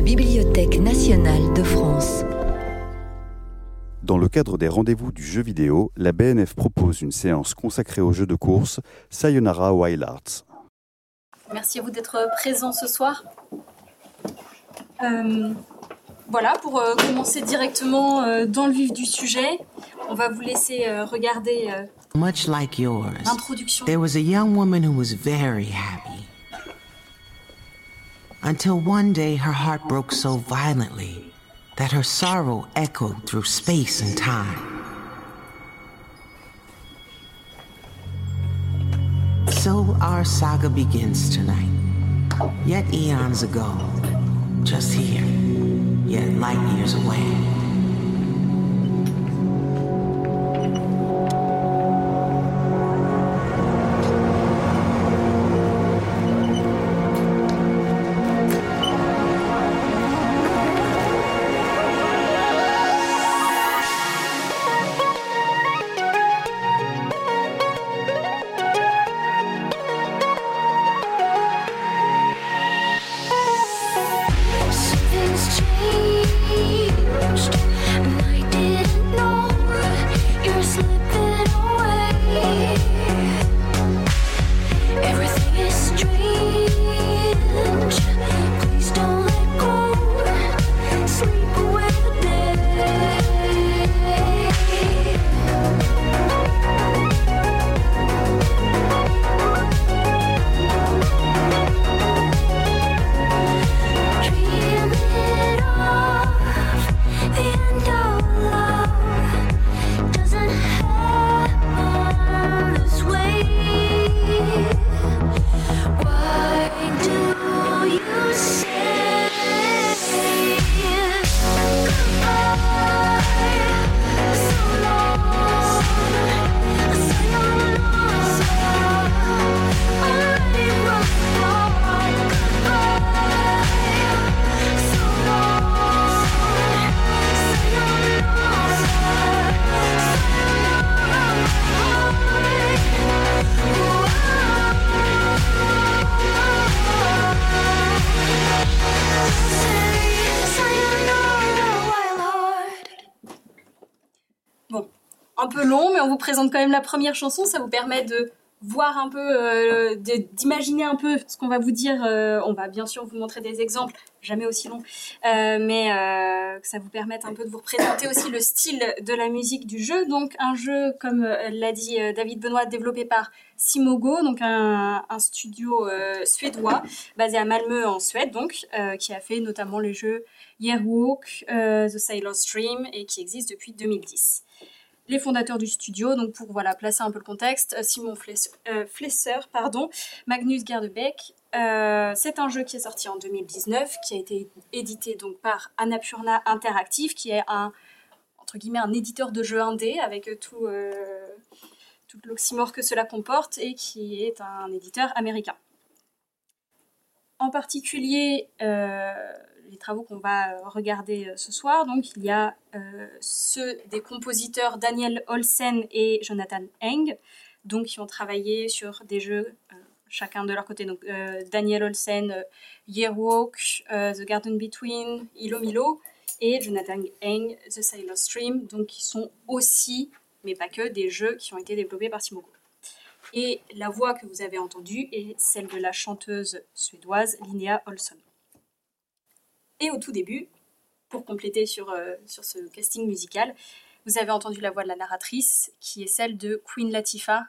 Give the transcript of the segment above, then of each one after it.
la Bibliothèque nationale de France. Dans le cadre des rendez-vous du jeu vidéo, la BNF propose une séance consacrée au jeu de course Sayonara Wild Arts. Merci à vous d'être présent ce soir. Euh, voilà, pour euh, commencer directement euh, dans le vif du sujet, on va vous laisser euh, regarder euh, Much like yours, l'introduction. there was a young woman who was very happy. Until one day her heart broke so violently that her sorrow echoed through space and time. So our saga begins tonight. Yet eons ago, just here, yet light years away. Bon, un peu long, mais on vous présente quand même la première chanson. Ça vous permet de voir un peu, euh, d'imaginer un peu ce qu'on va vous dire. Euh, on va bien sûr vous montrer des exemples, jamais aussi longs, euh, mais que ça vous permette un peu de vous représenter aussi le style de la musique du jeu. Donc un jeu, comme l'a dit David Benoît, développé par Simogo, donc un, studio suédois basé à Malmö en Suède, donc qui a fait notamment les jeux Yearwalk, The Sailor's Dream et qui existe depuis 2010 les fondateurs du studio, donc pour voilà placer un peu le contexte, euh, Simon euh, Flesser, pardon, Magnus Gerdebeck. Euh, c'est un jeu qui est sorti en 2019, qui a été édité donc par Annapurna Interactive, qui est un entre guillemets un éditeur de jeux indé avec tout l'oxymore que cela comporte et qui est un éditeur américain. En particulier, les travaux qu'on va euh, regarder euh, ce soir, donc il y a euh, ceux des compositeurs Daniel Olsen et Jonathan Eng, donc qui ont travaillé sur des jeux chacun de leur côté. Donc Daniel Olsen, euh, Yearwalk, euh, The Garden Between, Ilo Milo, et Jonathan Eng, The Sailor's Stream, donc qui sont aussi, mais pas que, des jeux qui ont été développés par Simogo. Et la voix que vous avez entendue est celle de la chanteuse suédoise Linnea Olsson. Et au tout début, pour compléter sur, euh, sur ce casting musical, vous avez entendu la voix de la narratrice, qui est celle de Queen Latifah,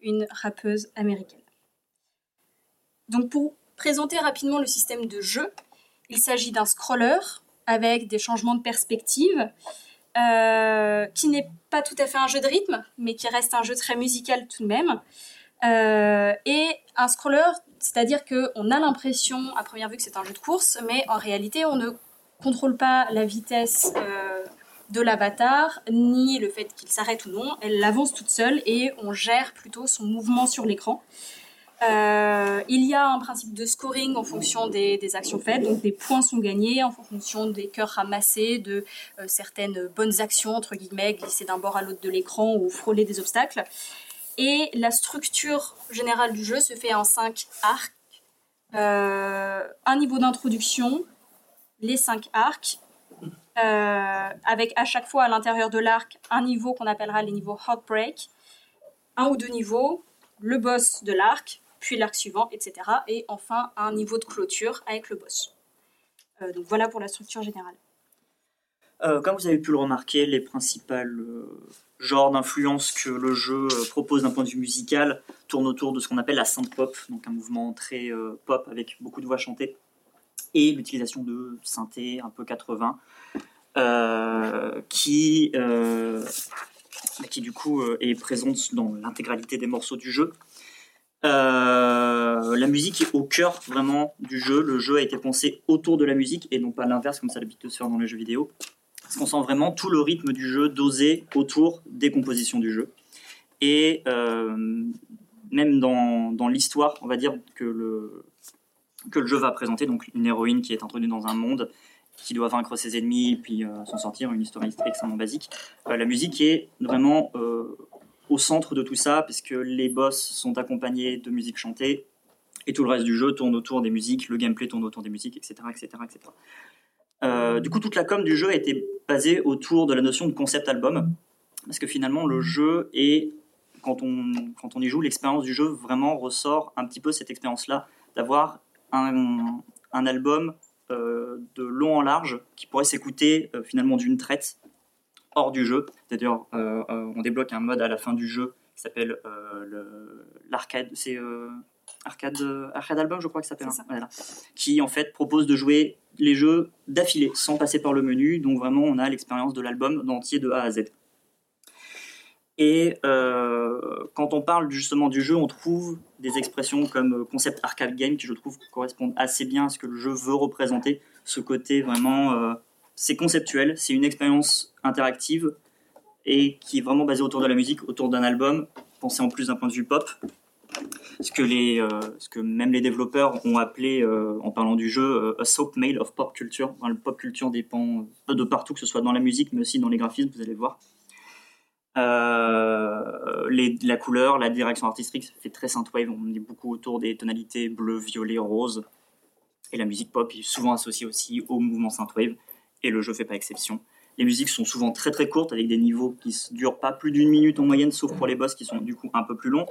une rappeuse américaine. Donc pour présenter rapidement le système de jeu, il s'agit d'un scroller avec des changements de perspective, euh, qui n'est pas tout à fait un jeu de rythme, mais qui reste un jeu très musical tout de même. Euh, et un scroller, c'est-à-dire qu'on a l'impression à première vue que c'est un jeu de course, mais en réalité on ne contrôle pas la vitesse euh, de l'avatar, ni le fait qu'il s'arrête ou non. Elle avance toute seule et on gère plutôt son mouvement sur l'écran. Euh, il y a un principe de scoring en fonction des, actions faites, donc des points sont gagnés en fonction des cœurs ramassés, de euh, certaines bonnes actions, entre guillemets, glisser d'un bord à l'autre de l'écran ou frôler des obstacles. Et la structure générale du jeu se fait en cinq arcs. Euh, un niveau d'introduction, les cinq arcs, euh, avec à chaque fois à l'intérieur de l'arc un niveau qu'on appellera les niveaux Heartbreak, un ou deux niveaux, le boss de l'arc, puis l'arc suivant, etc. Et enfin un niveau de clôture avec le boss. Euh, donc voilà pour la structure générale. Euh, comme vous avez pu le remarquer, les principales euh, genres d'influence que le jeu euh, propose d'un point de vue musical tournent autour de ce qu'on appelle la synth pop, donc un mouvement très pop avec beaucoup de voix chantées, et l'utilisation de synthé un peu 80, euh, qui, du coup est présente dans l'intégralité des morceaux du jeu. La musique est au cœur vraiment du jeu. Le jeu a été pensé autour de la musique et non pas l'inverse comme ça l'habitude de se faire dans les jeux vidéo. Parce qu'on sent vraiment tout le rythme du jeu dosé autour des compositions du jeu. Et euh, même dans, dans l'histoire, on va dire que le, que le jeu va présenter, donc une héroïne qui est introduite dans un monde, qui doit vaincre ses ennemis et puis euh, s'en sortir, une histoire extrêmement basique. Euh, la musique est vraiment au centre de tout ça, puisque les boss sont accompagnés de musique chantée, et tout le reste du jeu tourne autour des musiques, le gameplay tourne autour des musiques, etc. etc., etc. Du coup, toute la com du jeu a été basée autour de la notion de concept album, parce que finalement, le jeu est, quand on, quand on y joue, l'expérience du jeu vraiment ressort un petit peu cette expérience-là, d'avoir un, un album euh, de long en large qui pourrait s'écouter euh, finalement d'une traite hors du jeu. C'est-à-dire, euh, on débloque un mode à la fin du jeu qui s'appelle le- l'arcade. C'est arcade, arcade album, je crois que ça s'appelle. Hein. Voilà. Qui en fait propose de jouer les jeux d'affilée sans passer par le menu. Donc vraiment, on a l'expérience de l'album d'entier de A à Z. Et euh, quand on parle justement du jeu, on trouve des expressions comme euh, concept arcade game qui je trouve correspondent assez bien à ce que le jeu veut représenter. Ce côté vraiment, euh, c'est conceptuel, c'est une expérience interactive et qui est vraiment basée autour de la musique, autour d'un album, pensé en plus d'un point de vue pop. Ce que, les, euh, ce que même les développeurs ont appelé, euh, en parlant du jeu, euh, a soap mail of pop culture. Le pop culture dépend euh, de partout, que ce soit dans la musique, mais aussi dans les graphismes, vous allez le voir. La couleur, la direction artistique, ça fait très synthwave. On est beaucoup autour des tonalités bleu, violet, rose. Et la musique pop est souvent associée aussi au mouvement synthwave. Et le jeu fait pas exception. Les musiques sont souvent très très courtes avec des niveaux qui ne durent pas plus d'une minute en moyenne, sauf pour les boss qui sont du coup un peu plus longs.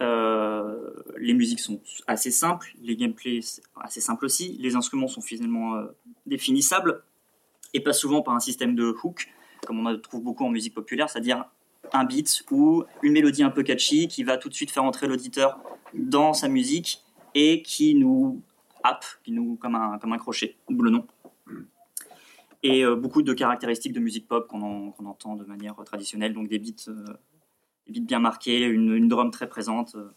Euh, les musiques sont assez simples, les gameplays assez simples aussi, les instruments sont finalement euh, définissables et pas souvent par un système de hook comme on en trouve beaucoup en musique populaire, c'est-à-dire un beat ou une mélodie un peu catchy qui va tout de suite faire entrer l'auditeur dans sa musique et qui nous happe, qui nous comme un comme un crochet, d'où le nom. Et euh, beaucoup de caractéristiques de musique pop qu'on en- qu'on entend de manière traditionnelle, donc des beats, beats bien marqués, une, une drum très présente, euh,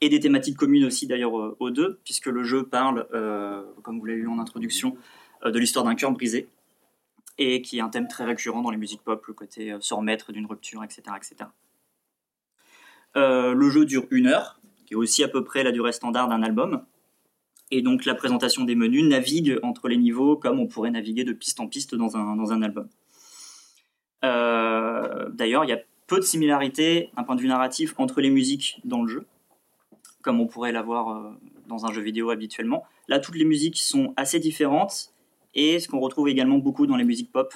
et des thématiques communes aussi d'ailleurs euh, aux deux, puisque le jeu parle, euh, comme vous l'avez vu en introduction, de l'histoire d'un cœur brisé, et qui est un thème très récurrent dans les musiques pop, le côté se remettre d'une rupture, etc. etc. Le jeu dure une heure, qui est aussi à peu près la durée standard d'un album. Et donc la présentation des menus navigue entre les niveaux comme on pourrait naviguer de piste en piste dans un, dans un album. D'ailleurs, il y a peu de similarités d'un point de vue narratif entre les musiques dans le jeu, comme on pourrait l'avoir euh, dans un jeu vidéo habituellement. Là, toutes les musiques sont assez différentes et ce qu'on retrouve également beaucoup dans les musiques pop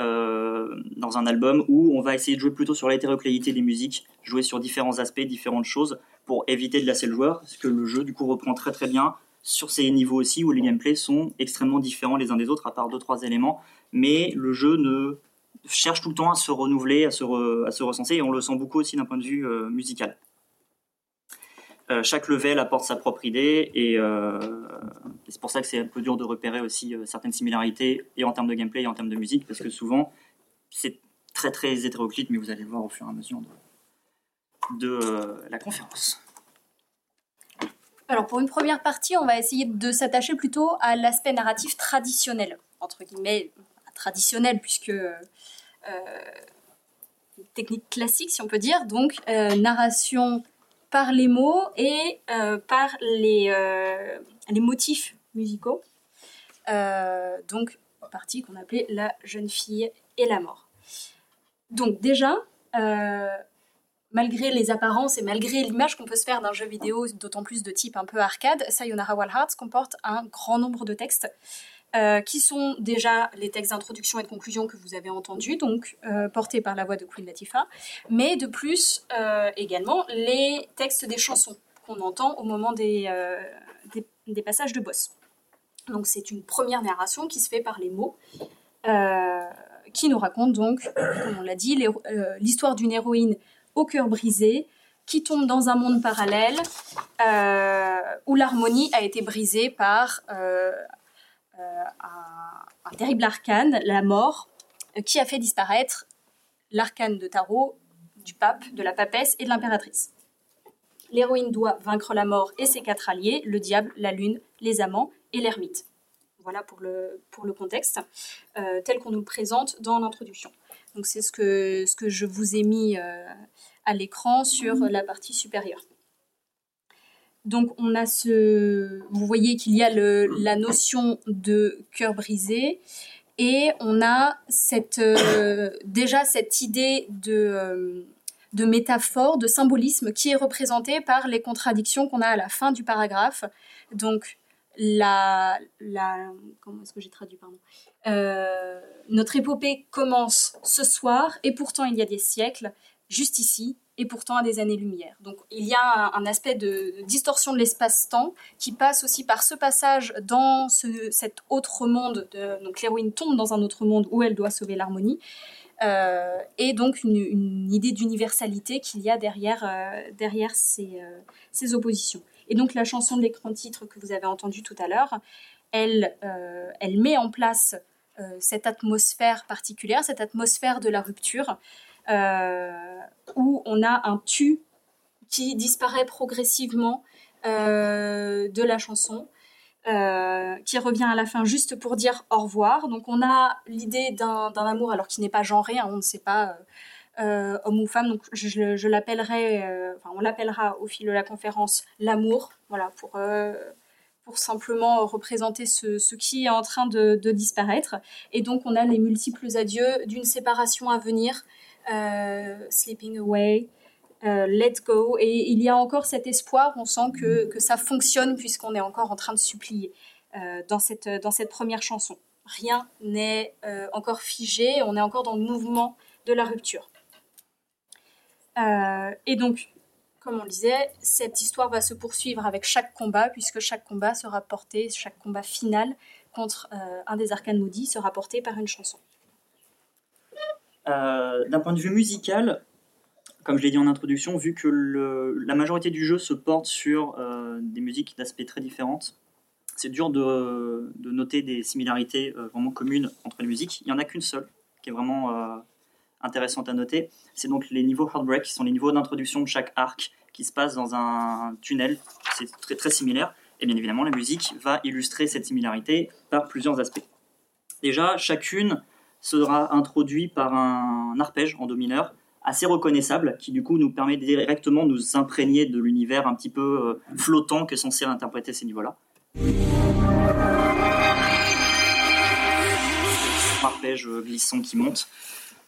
euh, dans un album où on va essayer de jouer plutôt sur l'hétérocléité des musiques, jouer sur différents aspects, différentes choses pour éviter de lasser le joueur, parce que le jeu du coup reprend très très bien sur ces niveaux aussi où les gameplays sont extrêmement différents les uns des autres à part deux trois éléments, mais le jeu ne cherche tout le temps à se renouveler, à se, à se recenser et on le sent beaucoup aussi d'un point de vue euh, musical. Euh, chaque level apporte sa propre idée et, euh, et c'est pour ça que c'est un peu dur de repérer aussi certaines similarités et en termes de gameplay et en termes de musique parce que souvent c'est très très hétéroclite mais vous allez le voir au fur et à mesure de, de la conférence. Alors pour une première partie, on va essayer de s'attacher plutôt à l'aspect narratif traditionnel, entre guillemets traditionnel puisque euh, technique classique si on peut dire, donc euh, narration par les mots et euh, par les, euh, motifs musicaux. Euh, donc partie qu'on appelait la jeune fille et la mort. Donc déjà, euh, malgré les apparences et malgré l'image qu'on peut se faire d'un jeu vidéo, d'autant plus de type un peu arcade, Sayonara Wild Hearts comporte un grand nombre de textes euh, qui sont déjà les textes d'introduction et de conclusion que vous avez entendus, donc euh, portés par la voix de Queen Latifah, mais de plus euh, également les textes des chansons qu'on entend au moment des, des, passages de boss. Donc c'est une première narration qui se fait par les mots, qui nous raconte donc, comme on l'a dit, l'histoire d'une héroïne au cœur brisé, qui tombe dans un monde parallèle où l'harmonie a été brisée par euh, un, terrible arcane, la mort, euh, qui a fait disparaître l'arcane de tarot du pape, de la papesse et de l'impératrice. L'héroïne doit vaincre la mort et ses quatre alliés, le diable, la lune, les amants et l'ermite. Voilà pour le, contexte, euh, tel qu'on nous le présente dans l'introduction. Donc c'est ce que, ce que je vous ai mis euh, à l'écran sur la partie supérieure. Donc on a ce, vous voyez qu'il y a le, la notion de cœur brisé et on a cette, euh, déjà cette idée de, euh, de métaphore, de symbolisme qui est représentée par les contradictions qu'on a à la fin du paragraphe. Donc la, la comment est-ce que j'ai traduit pardon? Euh, notre épopée commence ce soir et pourtant il y a des siècles juste ici et pourtant à des années-lumière. Donc il y a un, aspect de distorsion de l'espace-temps qui passe aussi par ce passage dans ce, cet autre monde. De, donc l'héroïne tombe dans un autre monde où elle doit sauver l'harmonie. Euh, et donc une, idée d'universalité qu'il y a derrière, euh, euh, ces oppositions. Et donc la chanson de l'écran titre que vous avez entendue tout à l'heure, elle, met en place cette atmosphère particulière, cette atmosphère de la rupture, où on a un tu qui disparaît progressivement euh, de la chanson, euh, qui revient à la fin juste pour dire au revoir. Donc on a l'idée d'un amour, alors qui n'est pas genré, hein, on ne sait pas euh, euh, homme ou femme, donc je, l'appellerai, euh, enfin on l'appellera au fil de la conférence l'amour, voilà, pour, euh, pour simplement représenter ce, qui est en train de, disparaître. Et donc on a les multiples adieux d'une séparation à venir, euh, Sleeping Away, euh, Let Go, et il y a encore cet espoir, on sent que, que ça fonctionne puisqu'on est encore en train de supplier euh, dans, cette, dans cette première chanson. Rien n'est euh, encore figé, on est encore dans le mouvement de la rupture. Euh, et donc, comme on le disait, cette histoire va se poursuivre avec chaque combat, puisque chaque combat sera porté, chaque combat final contre euh, un des arcanes maudits sera porté par une chanson. Euh, D'un point de vue musical, comme je l'ai dit en introduction, vu que la majorité du jeu se porte sur euh, des musiques d'aspect très différentes, c'est dur de, de noter des similarités euh, vraiment communes entre les musiques. Il n'y en a qu'une seule qui est vraiment intéressante à noter. C'est donc les niveaux Heartbreak, qui sont les niveaux d'introduction de chaque arc qui se passe dans un tunnel. C'est très, très similaire. Et bien évidemment, la musique va illustrer cette similarité par plusieurs aspects. Déjà, chacune sera introduite par un arpège en do mineur assez reconnaissable qui du coup nous permet de directement nous imprégner de l'univers un petit peu euh, flottant que sont censés interpréter ces niveaux-là. Arpège euh, glissant qui monte,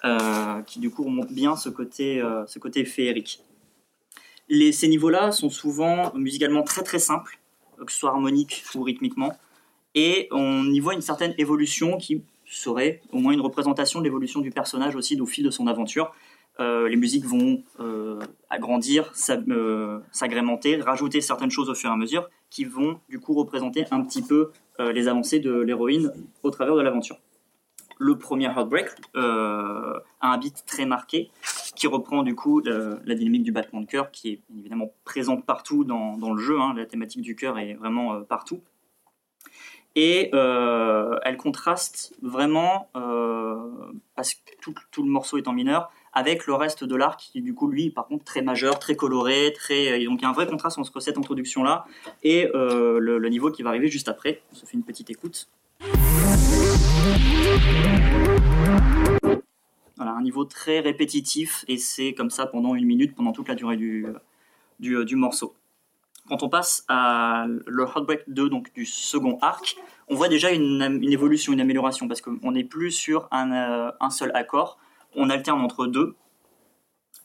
euh, qui du coup remonte bien ce côté, ce côté féerique. Les, ces niveaux-là sont souvent musicalement très très simples, que ce soit harmonique ou rythmiquement, et on y voit une certaine évolution qui serait au moins une représentation de l'évolution du personnage aussi au fil de son aventure. Euh, les musiques vont euh, agrandir, euh, s'agrémenter, rajouter certaines choses au fur et à mesure qui vont du coup représenter un petit peu les avancées de l'héroïne au travers de l'aventure. Le premier Heartbreak a un beat très marqué qui reprend du coup la dynamique du battement de cœur qui est évidemment présente partout dans, le jeu. hein. la thématique du cœur est vraiment partout. Et euh, elle contraste vraiment, euh, parce que tout, le morceau est en mineur, avec le reste de l'arc qui du coup lui par contre très majeur, très coloré, très et donc il y a un vrai contraste entre cette introduction là et euh, le, niveau qui va arriver juste après. On se fait une petite écoute. Voilà, un niveau très répétitif et c'est comme ça pendant une minute, pendant toute la durée du, du, du morceau quand on passe à le Heartbreak 2, donc du second arc, on voit déjà une, évolution, une amélioration, parce qu'on n'est plus sur un, euh, un, seul accord, on alterne entre deux,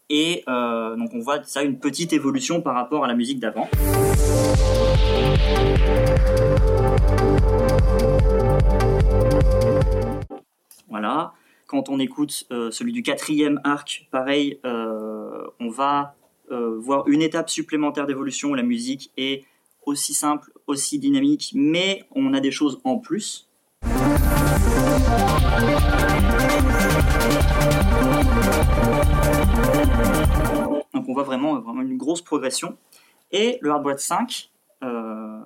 et euh, donc on voit ça une petite évolution par rapport à la musique d'avant. Voilà. Quand on écoute euh, celui du quatrième arc, pareil, on va euh, voir une étape supplémentaire d'évolution. La musique est aussi simple, aussi dynamique, mais on a des choses en plus. Donc on voit vraiment, vraiment une grosse progression. Et le Heartbreak 5, euh,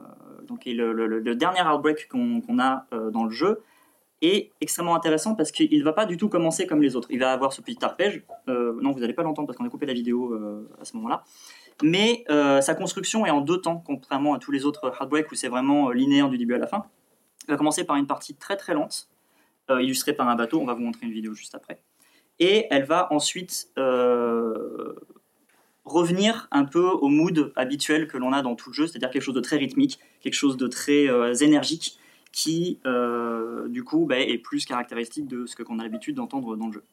donc est le, le- le dernier Heartbreak qu'on qu'on a euh, dans le jeu, est extrêmement intéressant parce qu'il ne va pas du tout commencer comme les autres. Il va avoir ce petit arpège. Euh, non, vous n'allez pas l'entendre parce qu'on a coupé la vidéo euh, à ce moment-là. Mais euh, sa construction est en deux temps, contrairement à tous les autres Heartbreak où c'est vraiment linéaire du début à la fin. Il va commencer par une partie très très lente, illustrée par un bateau. On va vous montrer une vidéo juste après. Et elle va ensuite revenir un peu au mood habituel que l'on a dans tout le jeu, c'est-à-dire quelque chose de très rythmique, quelque chose de très énergique, qui euh, du coup bah, est plus caractéristique de ce qu'on a l'habitude d'entendre dans le jeu.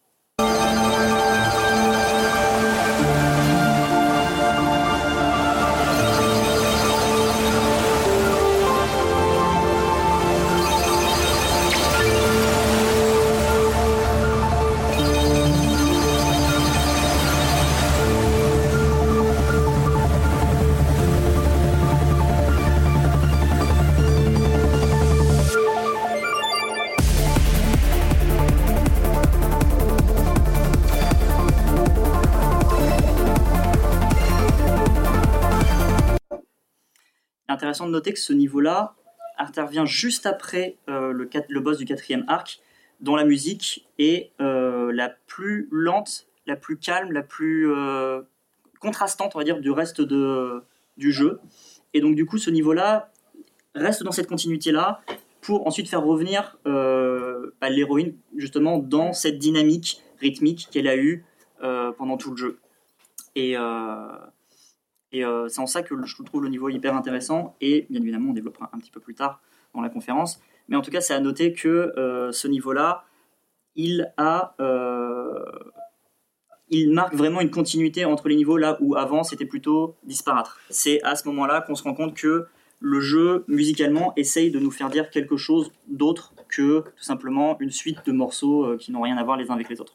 Intéressant de noter que ce niveau-là intervient juste après euh, le, boss du quatrième arc, dont la musique est euh, la plus lente, la plus calme, la plus euh, contrastante, on va dire, du reste de, du jeu. Et donc, du coup, ce niveau-là reste dans cette continuité-là pour ensuite faire revenir bah, l'héroïne, justement, dans cette dynamique rythmique qu'elle a eue pendant tout le jeu. Et euh, c'est en ça que je trouve le niveau hyper intéressant. Et bien évidemment, on développera un petit peu plus tard dans la conférence. Mais en tout cas, c'est à noter que euh, ce niveau-là, euh, il marque vraiment une continuité entre les niveaux là où avant c'était plutôt disparate. C'est à ce moment-là qu'on se rend compte que le jeu musicalement essaye de nous faire dire quelque chose d'autre que tout simplement une suite de morceaux qui n'ont rien à voir les uns avec les autres.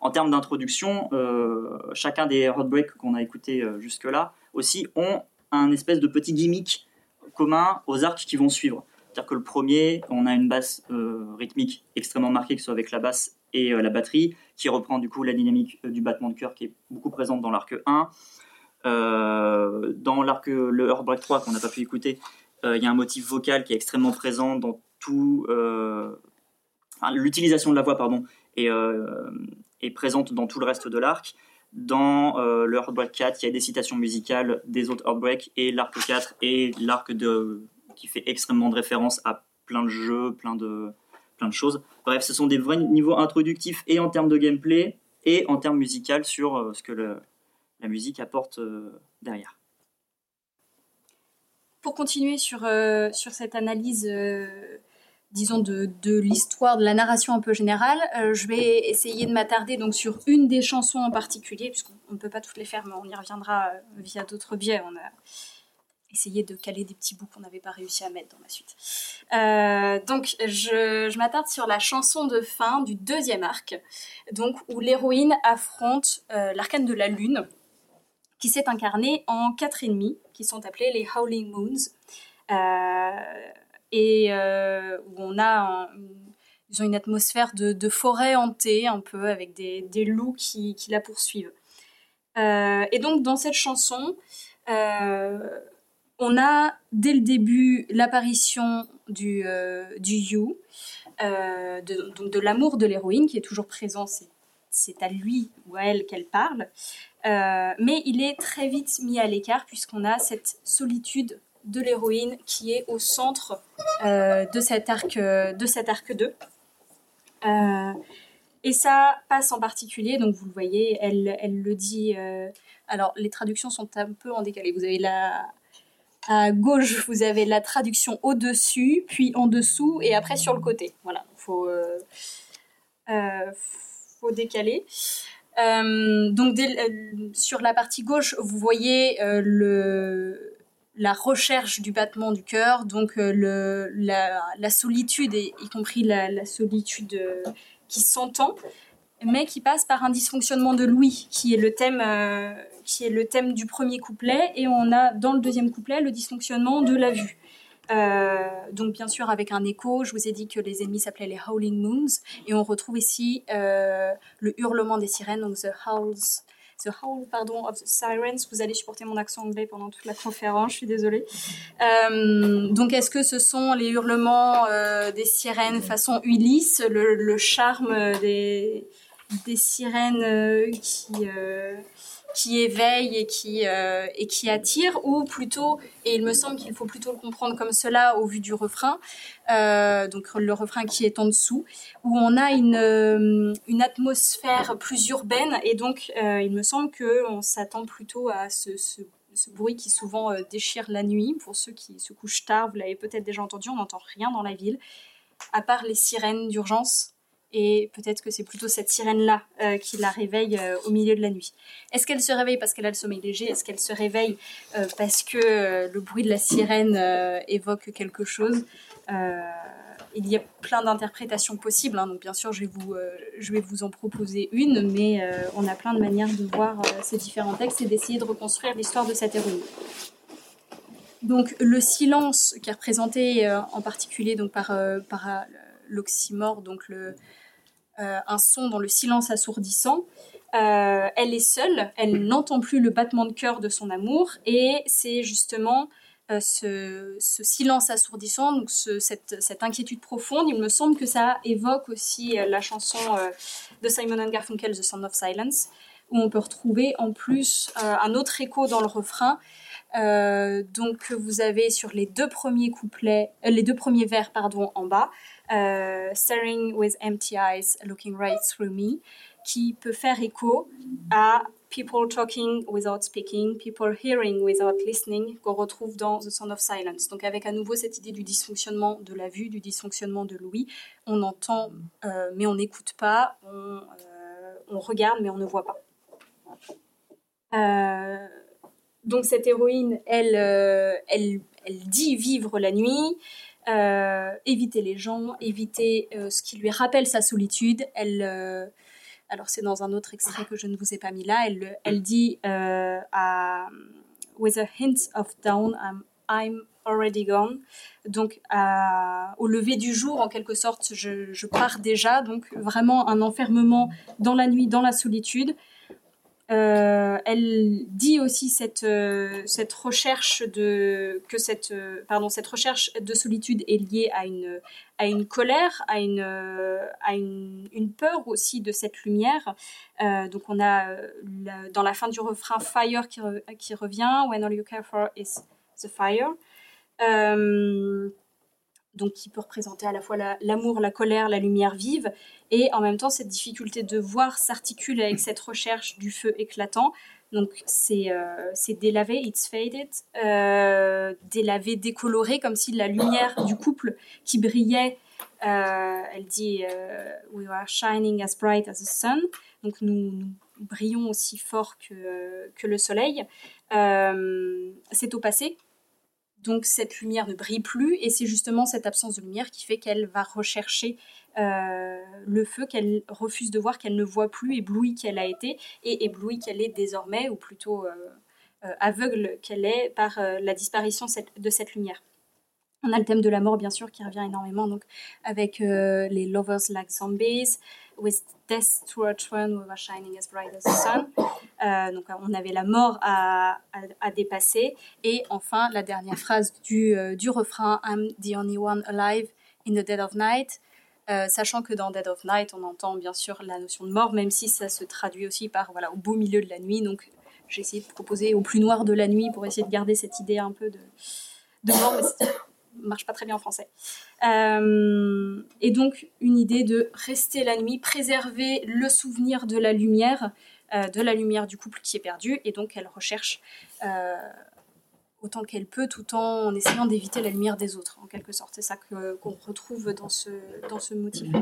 En termes d'introduction, euh, chacun des Heartbreak qu'on a écoutés euh, jusque-là aussi ont un espèce de petit gimmick commun aux arcs qui vont suivre. C'est-à-dire que le premier, on a une basse euh, rythmique extrêmement marquée, que ce soit avec la basse et la batterie, qui reprend du coup la dynamique du battement de cœur qui est beaucoup présente dans l'arc 1. Euh, dans l'arc, le Heartbreak 3 qu'on n'a pas pu écouter, il y a un motif vocal qui est extrêmement présent dans tout. L'utilisation de la voix, pardon, est présente dans tout le reste de l'arc. Dans euh, le Heartbreak 4, il y a des citations musicales des autres Heartbreak, et l'arc 4 est l'arc de qui fait extrêmement de référence à plein de jeux, plein de, plein de choses. Bref, ce sont des vrais niveaux introductifs et en termes de gameplay et en termes musical sur euh, ce que la musique apporte euh, derrière. Pour continuer sur, euh, sur cette analyse, disons, de, l'histoire, de la narration un peu générale, euh, je vais essayer de m'attarder donc sur une des chansons en particulier, puisqu'on on ne peut pas toutes les faire, mais on y reviendra euh, via d'autres biais. On a essayé de caler des petits bouts qu'on n'avait pas réussi à mettre dans la suite. Euh, donc, je, m'attarde sur la chanson de fin du deuxième arc, donc où l'héroïne affronte l'arcane de la lune, qui s'est incarné en quatre ennemis, qui sont appelés les Howling Moons, et euh, où on a ils ont une atmosphère de, forêt hantée, un peu, avec des, loups qui, la poursuivent. Euh, et donc, dans cette chanson, euh, on a dès le début l'apparition du, du You, de, donc de l'amour de l'héroïne qui est toujours présent, c'est, à lui ou à elle qu'elle parle. Mais il est très vite mis à l'écart puisqu'on a cette solitude de l'héroïne qui est au centre euh, de, cet arc, euh, de cet arc 2. Euh, et ça passe en particulier, donc vous le voyez, elle, elle le dit. alors les traductions sont un peu en décalé. Vous avez la, à gauche, vous avez la traduction au-dessus, puis en dessous, et après sur le côté. Voilà, il faut, faut décaler. Donc sur la partie gauche, vous voyez le, la recherche du battement du cœur, donc euh, la, solitude, et, y compris la, solitude euh, qui s'entend, mais qui passe par un dysfonctionnement de l'ouïe, qui est le thème, euh, qui est le thème du premier couplet, et on a dans le deuxième couplet le dysfonctionnement de la vue. Donc bien sûr avec un écho, je vous ai dit que les ennemis s'appelaient les Howling Moons, et on retrouve ici le hurlement des sirènes, donc the howls, the howl pardon of the sirens. Vous allez supporter mon accent anglais pendant toute la conférence, je suis désolée. Euh, donc est-ce que ce sont les hurlements euh, des sirènes façon Ulysse, le, charme des des sirènes euh, qui euh, qui éveillent et qui euh, et qui attirent ou plutôt et il me semble qu'il faut plutôt le comprendre comme cela au vu du refrain euh, donc le refrain qui est en dessous où on a une euh, une atmosphère plus urbaine et donc il me semble que on s'attend plutôt à ce, ce bruit qui souvent déchire la nuit. Pour ceux qui se couchent tard, vous l'avez peut-être déjà entendu, on n'entend rien dans la ville, à part les sirènes d'urgence. Et peut-être que c'est plutôt cette sirène-là euh, qui la réveille euh, au milieu de la nuit. Est-ce qu'elle se réveille parce qu'elle a le sommeil léger? Est-ce qu'elle se réveille euh, parce que le bruit de la sirène évoque quelque chose? Il y a plein d'interprétations possibles. hein. donc bien sûr, je vais vous, en proposer une, mais on a plein de manières de voir ces différents textes et d'essayer de reconstruire l'histoire de cette héroïne. Donc le silence qui est représenté en particulier donc par, l'oxymore, donc le, euh, un son dans le silence assourdissant. Euh, elle est seule, elle n'entend plus le battement de cœur de son amour et c'est justement euh, ce, ce silence assourdissant, donc ce- cette, cette inquiétude profonde, il me semble que ça évoque aussi la chanson de Simon and Garfunkel, The Sound of Silence, où on peut retrouver en plus un autre écho dans le refrain. Donc vous avez sur les deux premiers couplets, les deux premiers vers pardon en bas, staring with empty eyes, looking right through me, qui peut faire écho à people talking without speaking, people hearing without listening, qu'on retrouve dans The Sound of Silence. Donc avec à nouveau cette idée du dysfonctionnement de la vue, du dysfonctionnement de l'ouïe. On entend euh, mais on n'écoute pas, on, euh, on regarde mais on ne voit pas. Euh, donc cette héroïne, elle, euh, elle, elle dit vivre la nuit, euh, éviter les gens, éviter euh, ce qui lui rappelle sa solitude. Elle, euh, alors c'est dans un autre extrait que je ne vous ai pas mis là. Elle, elle dit à, with a hint of dawn, I'm, already gone. Donc au lever du jour, en quelque sorte, je pars déjà. Donc vraiment un enfermement dans la nuit, dans la solitude. Euh, elle dit aussi cette, euh, cette recherche de que cette euh, pardon cette recherche de solitude est liée à une à une colère à une à une, une peur aussi de cette lumière. Donc on a dans la fin du refrain fire qui, re- qui revient when all you care for is the fire donc qui peut représenter à la fois la- l'amour, la colère, la lumière vive, et en même temps cette difficulté de voir s'articule avec cette recherche du feu éclatant. Donc c'est euh, délavé, it's faded, euh, délavé, décoloré, comme si la lumière du couple qui brillait, euh, elle dit euh, We are shining as bright as the sun, donc nous, nous brillons aussi fort que, que le soleil. C'est au passé, donc cette lumière ne brille plus et c'est justement cette absence de lumière qui fait qu'elle va rechercher euh, le feu qu'elle refuse de voir, qu'elle ne voit plus, éblouie qu'elle a été et éblouie qu'elle est désormais, ou plutôt euh, euh, aveugle qu'elle est par la disparition de cette lumière. On a le thème de la mort bien sûr qui revient énormément donc avec les lovers like zombies, with death to our throne we were shining as bright as the sun. Euh, donc on avait la mort à, dépasser et enfin la dernière phrase du, euh, du refrain I'm the only one alive in the dead of night. Euh, sachant que dans Dead of Night, on entend bien sûr la notion de mort, même si ça se traduit aussi par voilà au beau milieu de la nuit. Donc j'ai essayé de proposer au plus noir de la nuit pour essayer de garder cette idée un peu de, mort, mais ça marche pas très bien en français. Et donc une idée de rester la nuit, préserver le souvenir de la lumière, de la lumière du couple qui est perdu, et donc elle recherche euh, autant qu'elle peut, tout en essayant d'éviter la lumière des autres, en quelque sorte. C'est ça qu'on retrouve dans ce, dans ce motif.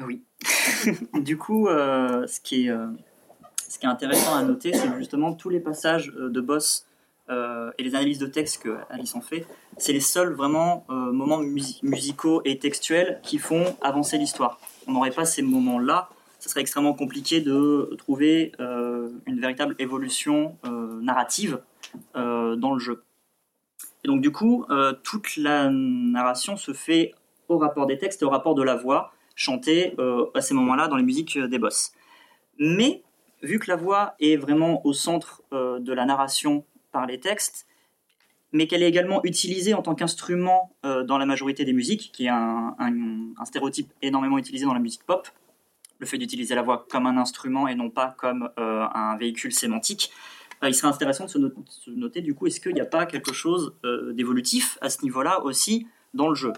Oui. du coup, euh, ce, qui est, euh, ce qui est intéressant à noter, c'est justement tous les passages euh, de boss euh, et les analyses de texte que Alice en fait, c'est les seuls vraiment euh, moments musi- musicaux et textuels qui font avancer l'histoire. On n'aurait pas ces moments-là, ce serait extrêmement compliqué de trouver euh, une véritable évolution euh, narrative euh, dans le jeu. Et donc du coup, toute la narration se fait au rapport des textes et au rapport de la voix chantée à ces moments-là dans les musiques des boss. Mais vu que la voix est vraiment au centre de la narration par les textes, mais qu'elle est également utilisée en tant qu'instrument dans la majorité des musiques, qui est un stéréotype énormément utilisé dans la musique pop, le fait d'utiliser la voix comme un instrument et non pas comme euh, un véhicule sémantique, euh, il serait intéressant de se, no- se noter du coup, est-ce qu'il n'y a pas quelque chose euh, d'évolutif à ce niveau-là aussi dans le jeu?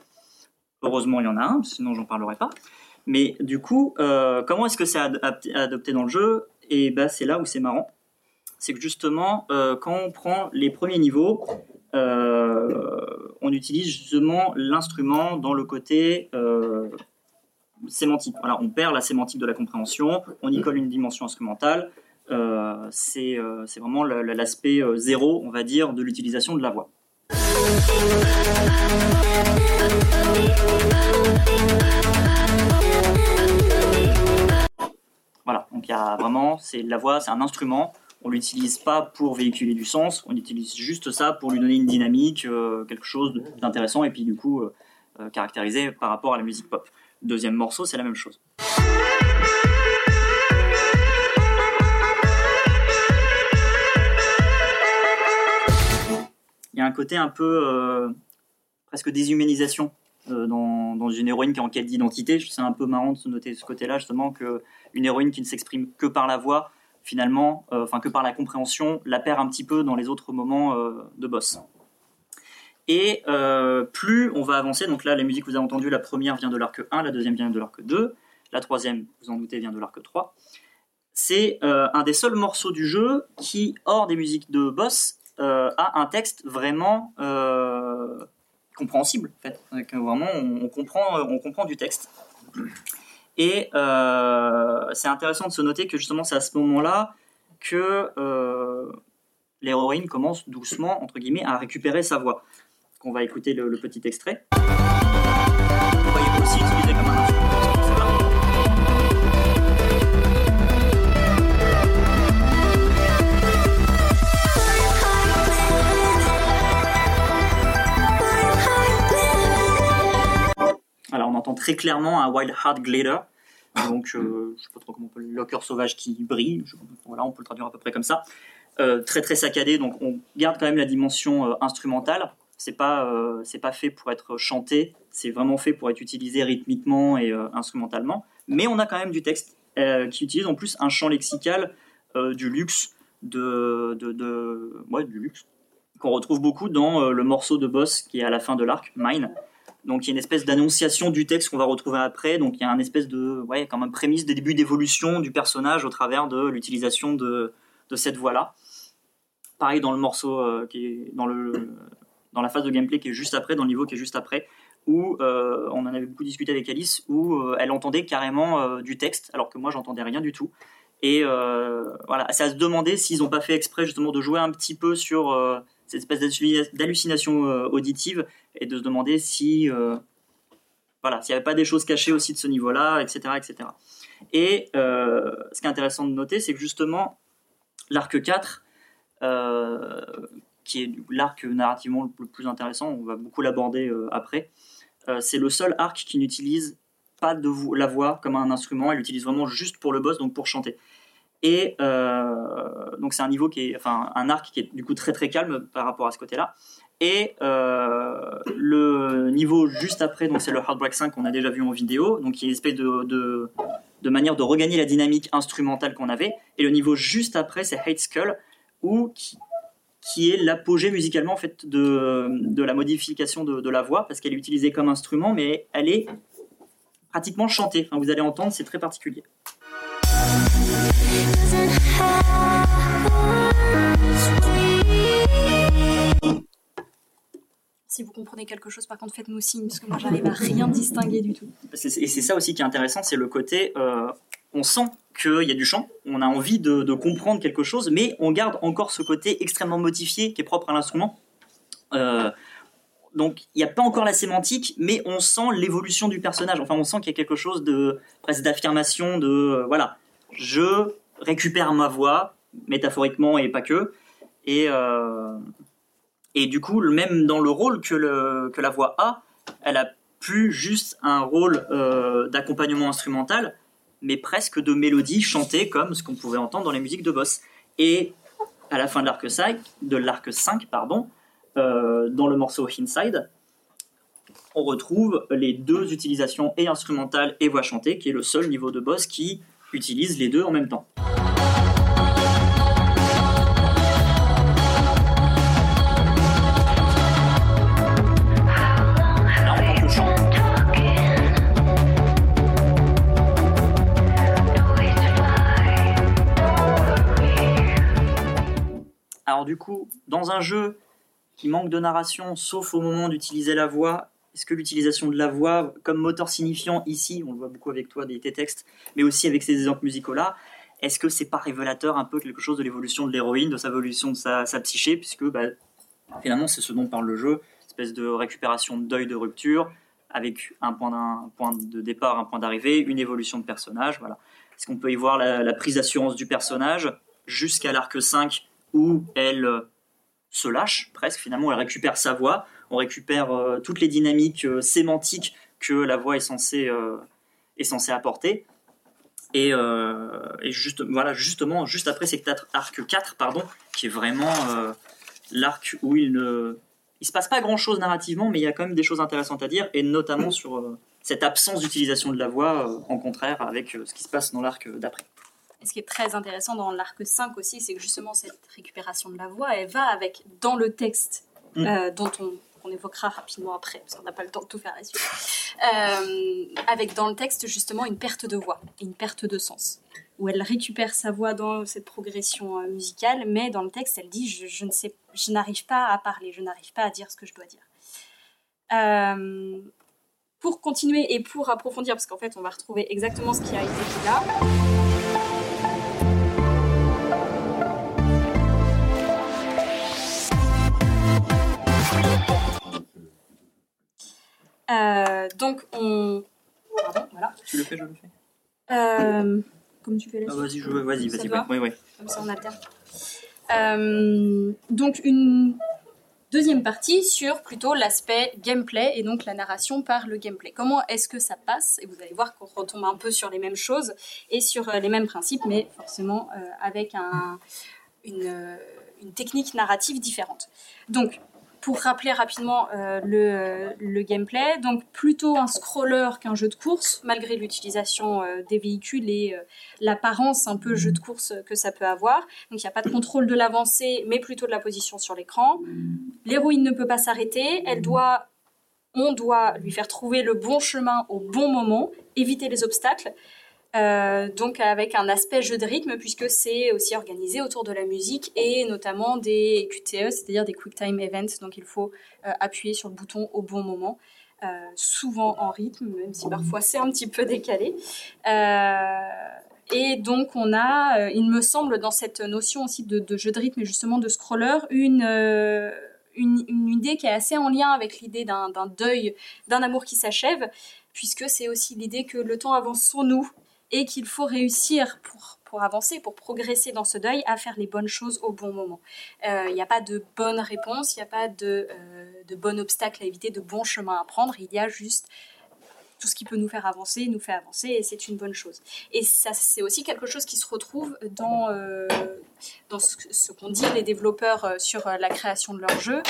Heureusement, il y en a un, sinon j'en parlerai pas. Mais du coup, comment est-ce que c'est ad- ad- adopté dans le jeu? Et ben, c'est là où c'est marrant. C'est que justement, quand on prend les premiers niveaux, on utilise justement l'instrument dans le côté sémantique. Voilà, on perd la sémantique de la compréhension, on y colle une dimension instrumentale. Euh, c'est euh, c'est vraiment l'aspect euh, zéro, on va dire, de l'utilisation de la voix. Voilà, donc il y a vraiment, c'est la voix, c'est un instrument. On l'utilise pas pour véhiculer du sens, on utilise juste ça pour lui donner une dynamique, euh, quelque chose d'intéressant et puis du coup euh, caractérisé par rapport à la musique pop. Deuxième morceau, c'est la même chose. Il y a un côté un peu euh, presque déshumanisation euh, dans, une héroïne qui est en quête d'identité. C'est un peu marrant de noter ce côté-là, justement, qu'une héroïne qui ne s'exprime que par la voix, finalement, euh, enfin que par la compréhension, la perd un petit peu dans les autres moments de boss. Et euh, plus on va avancer, donc là, les musiques que vous avez entendues, la première vient de l'arc 1, la deuxième vient de l'arc 2, la troisième, vous en doutez, vient de l'arc 3. C'est euh, un des seuls morceaux du jeu qui, hors des musiques de boss, euh, a un texte vraiment compréhensible. En fait. Vraiment, on, comprend, on comprend du texte. Et c'est intéressant de se noter que justement, c'est à ce moment-là que l'héroïne commence doucement, entre guillemets, à récupérer sa voix. On va écouter le, petit extrait. Aussi utilisé comme un Alors on entend très clairement un Wild Heart Glitter. Donc euh, je sais pas trop comment on peut le locker sauvage qui brille. Voilà, on peut le traduire à peu près comme ça. Euh, très très saccadé. Donc on garde quand même la dimension euh, instrumentale. C'est pas euh, c'est pas fait pour être chanté. C'est vraiment fait pour être utilisé rythmiquement et euh, instrumentalement. Mais on a quand même du texte euh, qui utilise en plus un champ lexical du luxe de, de, ouais, du luxe qu'on retrouve beaucoup dans le morceau de boss qui est à la fin de l'arc Mine. Donc il y a une espèce d'annonciation du texte qu'on va retrouver après. Donc il y a une espèce de ouais quand même prémisse des débuts d'évolution du personnage au travers de l'utilisation de, de cette voix-là. Pareil dans le morceau qui est dans le dans la phase de gameplay qui est juste après, dans le niveau qui est juste après, où euh, on en avait beaucoup discuté avec Alice, où euh, elle entendait carrément euh, du texte, alors que moi j'entendais rien du tout. Et voilà, c'est à se demander s'ils n'ont pas fait exprès justement de jouer un petit peu sur cette espèce d'hallucina- d'hallucination auditive et de se demander si voilà s'il n'y avait pas des choses cachées aussi de ce niveau-là, etc., etc. Et ce qui est intéressant de noter, c'est que justement l'arc 4, euh, qui est l'arc narrativement le plus intéressant, on va beaucoup l'aborder euh, après, euh, c'est le seul arc qui n'utilise pas de la voix comme un instrument, elle l'utilise vraiment juste pour le boss, donc pour chanter. Et euh, donc c'est un niveau qui est, enfin un arc qui est du coup très très calme par rapport à ce côté-là. Et le niveau juste après, donc c'est le Heartbreak 5 qu'on a déjà vu en vidéo, donc qui est une espèce de, manière de regagner la dynamique instrumentale qu'on avait. Et le niveau juste après, c'est Hate Skull, où qui est l'apogée musicalement en fait de, de la modification de, de la voix, parce qu'elle est utilisée comme instrument, mais elle est pratiquement chantée. Enfin, vous allez entendre, c'est très particulier. Si vous comprenez quelque chose, par contre, faites-nous signe, parce que moi, j'arrive à rien distinguer du tout. Et c'est ça aussi qui est intéressant, c'est le côté, euh, on sent qu'il y a du chant, on a envie de, comprendre quelque chose, mais on garde encore ce côté extrêmement modifié qui est propre à l'instrument. Euh, donc il n'y a pas encore la sémantique, mais on sent l'évolution du personnage. Enfin, on sent qu'il y a quelque chose de presque d'affirmation, de euh, voilà, je récupère ma voix métaphoriquement et pas que, et euh, et du coup, même dans le rôle que le que la voix a, elle a plus juste un rôle d'accompagnement instrumental, mais presque de mélodie chantée comme ce qu'on pouvait entendre dans les musiques de boss. Et à la fin de l'arc 5, de l'arc 5 pardon, euh, dans le morceau Inside, on retrouve les deux utilisations et instrumentale et voix chantée, qui est le seul niveau de boss qui utilise les deux en même temps. Du coup, dans un jeu qui manque de narration, sauf au moment d'utiliser la voix, est-ce que l'utilisation de la voix comme moteur signifiant ici, on le voit beaucoup avec toi des tes textes, mais aussi avec ces exemples musicaux-là, est-ce que c'est pas révélateur un peu quelque chose de l'évolution de l'héroïne, de sa évolution de sa, psyché, puisque bah, finalement c'est ce dont parle le jeu, espèce de récupération de deuil, de rupture, avec un point, d'un- un point de départ, un point d'arrivée, une évolution de personnage, voilà. Est-ce qu'on peut y voir la, la prise d'assurance du personnage jusqu'à l'arc 5 où elle euh, se lâche presque, finalement elle récupère sa voix, on récupère euh, toutes les dynamiques euh, sémantiques que la voix est censée, est censée apporter. Et, et juste, voilà, justement, juste après peut-être arc 4, pardon, qui est vraiment l'arc où il ne il se passe pas grand chose narrativement, mais il y a quand même des choses intéressantes à dire, et notamment sur cette absence d'utilisation de la voix, en contraire avec ce qui se passe dans l'arc d'après. Et ce qui est très intéressant dans l'arc 5 aussi, c'est que justement cette récupération de la voix, elle va avec, dans le texte, Mm. euh, dont on, évoquera rapidement après, parce qu'on n'a pas le temps de tout faire là-dessus, euh, avec dans le texte justement une perte de voix et une perte de sens, où elle récupère sa voix dans cette progression euh, musicale, mais dans le texte, elle dit je, je ne sais, je n'arrive pas à parler, je n'arrive pas à dire ce que je dois dire. Pour continuer et pour approfondir, parce qu'en fait, on va retrouver exactement ce qui a été dit là. Euh, donc, on. Pardon, voilà. Tu le fais, je le fais. Euh, comme tu fais la Ah, vas-y, je- vas-y, vas-y, ouais, ouais. Comme ça, on alterne. Euh, donc, une deuxième partie sur plutôt l'aspect gameplay et donc la narration par le gameplay. Comment est-ce que ça passe? Et vous allez voir qu'on retombe un peu sur les mêmes choses et sur les mêmes principes, mais forcément euh, avec un, une, une technique narrative différente. Donc, pour rappeler rapidement euh, le, gameplay, donc plutôt un scroller qu'un jeu de course, malgré l'utilisation euh, des véhicules et euh, l'apparence un peu jeu de course que ça peut avoir. Donc il n'y a pas de contrôle de l'avancée, mais plutôt de la position sur l'écran. L'héroïne ne peut pas s'arrêter, elle doit, on doit lui faire trouver le bon chemin au bon moment, éviter les obstacles. Euh, donc avec un aspect jeu de rythme puisque c'est aussi organisé autour de la musique et notamment des QTE, c'est-à-dire des Quick Time Events. Donc il faut euh, appuyer sur le bouton au bon moment, euh, souvent en rythme, même si parfois c'est un petit peu décalé. Et donc on a, il me semble, dans cette notion aussi de, jeu de rythme et justement de scroller, une, une, une idée qui est assez en lien avec l'idée d'un deuil, d'un amour qui s'achève, puisque c'est aussi l'idée que le temps avance sur nous et qu'il faut réussir pour, pour avancer, pour progresser dans ce deuil, à faire les bonnes choses au bon moment. Il n'y a pas de bonne réponse, il n'y a pas de, euh, de bon obstacle à éviter, de bon chemin à prendre, il y a juste tout ce qui peut nous faire avancer, nous fait avancer, et c'est une bonne chose. Et ça, c'est aussi quelque chose qui se retrouve dans, euh, dans ce, ce qu'ont dit les développeurs euh, sur euh, la création de leur jeu,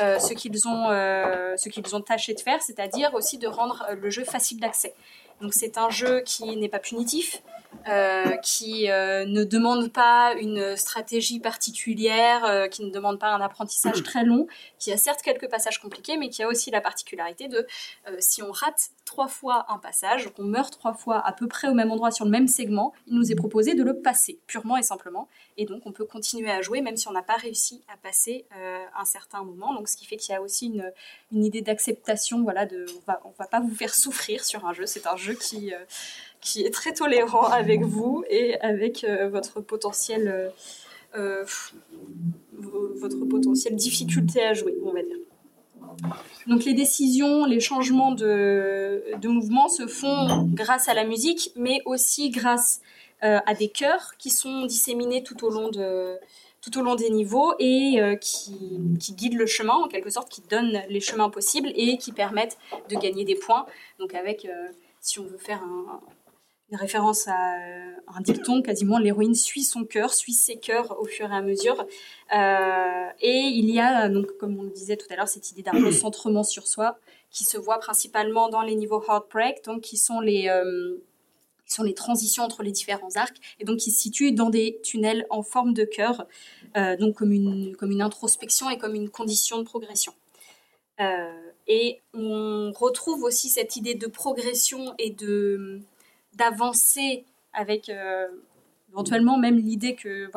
euh, ce qu'ils ont, euh, ce qu'ils ont tâché de faire, c'est-à-dire aussi de rendre euh, le jeu facile d'accès. Donc c'est un jeu qui n'est pas punitif, euh, qui euh, ne demande pas une stratégie particulière, euh, qui ne demande pas un apprentissage très long, qui a certes quelques passages compliqués, mais qui a aussi la particularité de si on rate trois fois un passage, qu'on meurt trois fois à peu près au même endroit sur le même segment, il nous est proposé de le passer purement et simplement, et donc on peut continuer à jouer même si on n'a pas réussi à passer un certain moment. Donc ce qui fait qu'il y a aussi une, une idée d'acceptation, voilà, de on va, on va pas vous faire souffrir sur un jeu, c'est un jeu qui, euh, qui est très tolérant avec vous et avec euh, votre potentiel, euh, vo- votre potentiel difficulté à jouer, on va dire. Donc les décisions, les changements de, de mouvement se font grâce à la musique, mais aussi grâce à des chœurs qui sont disséminés tout au long de tout au long des niveaux et qui, qui guident le chemin en quelque sorte, qui donnent les chemins possibles et qui permettent de gagner des points. Donc avec, si on veut faire un- une référence à euh, un dicton, quasiment l'héroïne suit son cœur, suit ses cœurs au fur et à mesure. Euh, et il y a, donc, comme on le disait tout à l'heure, cette idée d'un recentrement sur soi qui se voit principalement dans les niveaux Heartbreak, donc qui sont les, euh, qui sont les transitions entre les différents arcs, et donc qui se situent dans des tunnels en forme de cœur, euh, donc comme une, comme une introspection et comme une condition de progression. Euh, et on retrouve aussi cette idée de progression et de d'avancer avec euh, éventuellement même l'idée que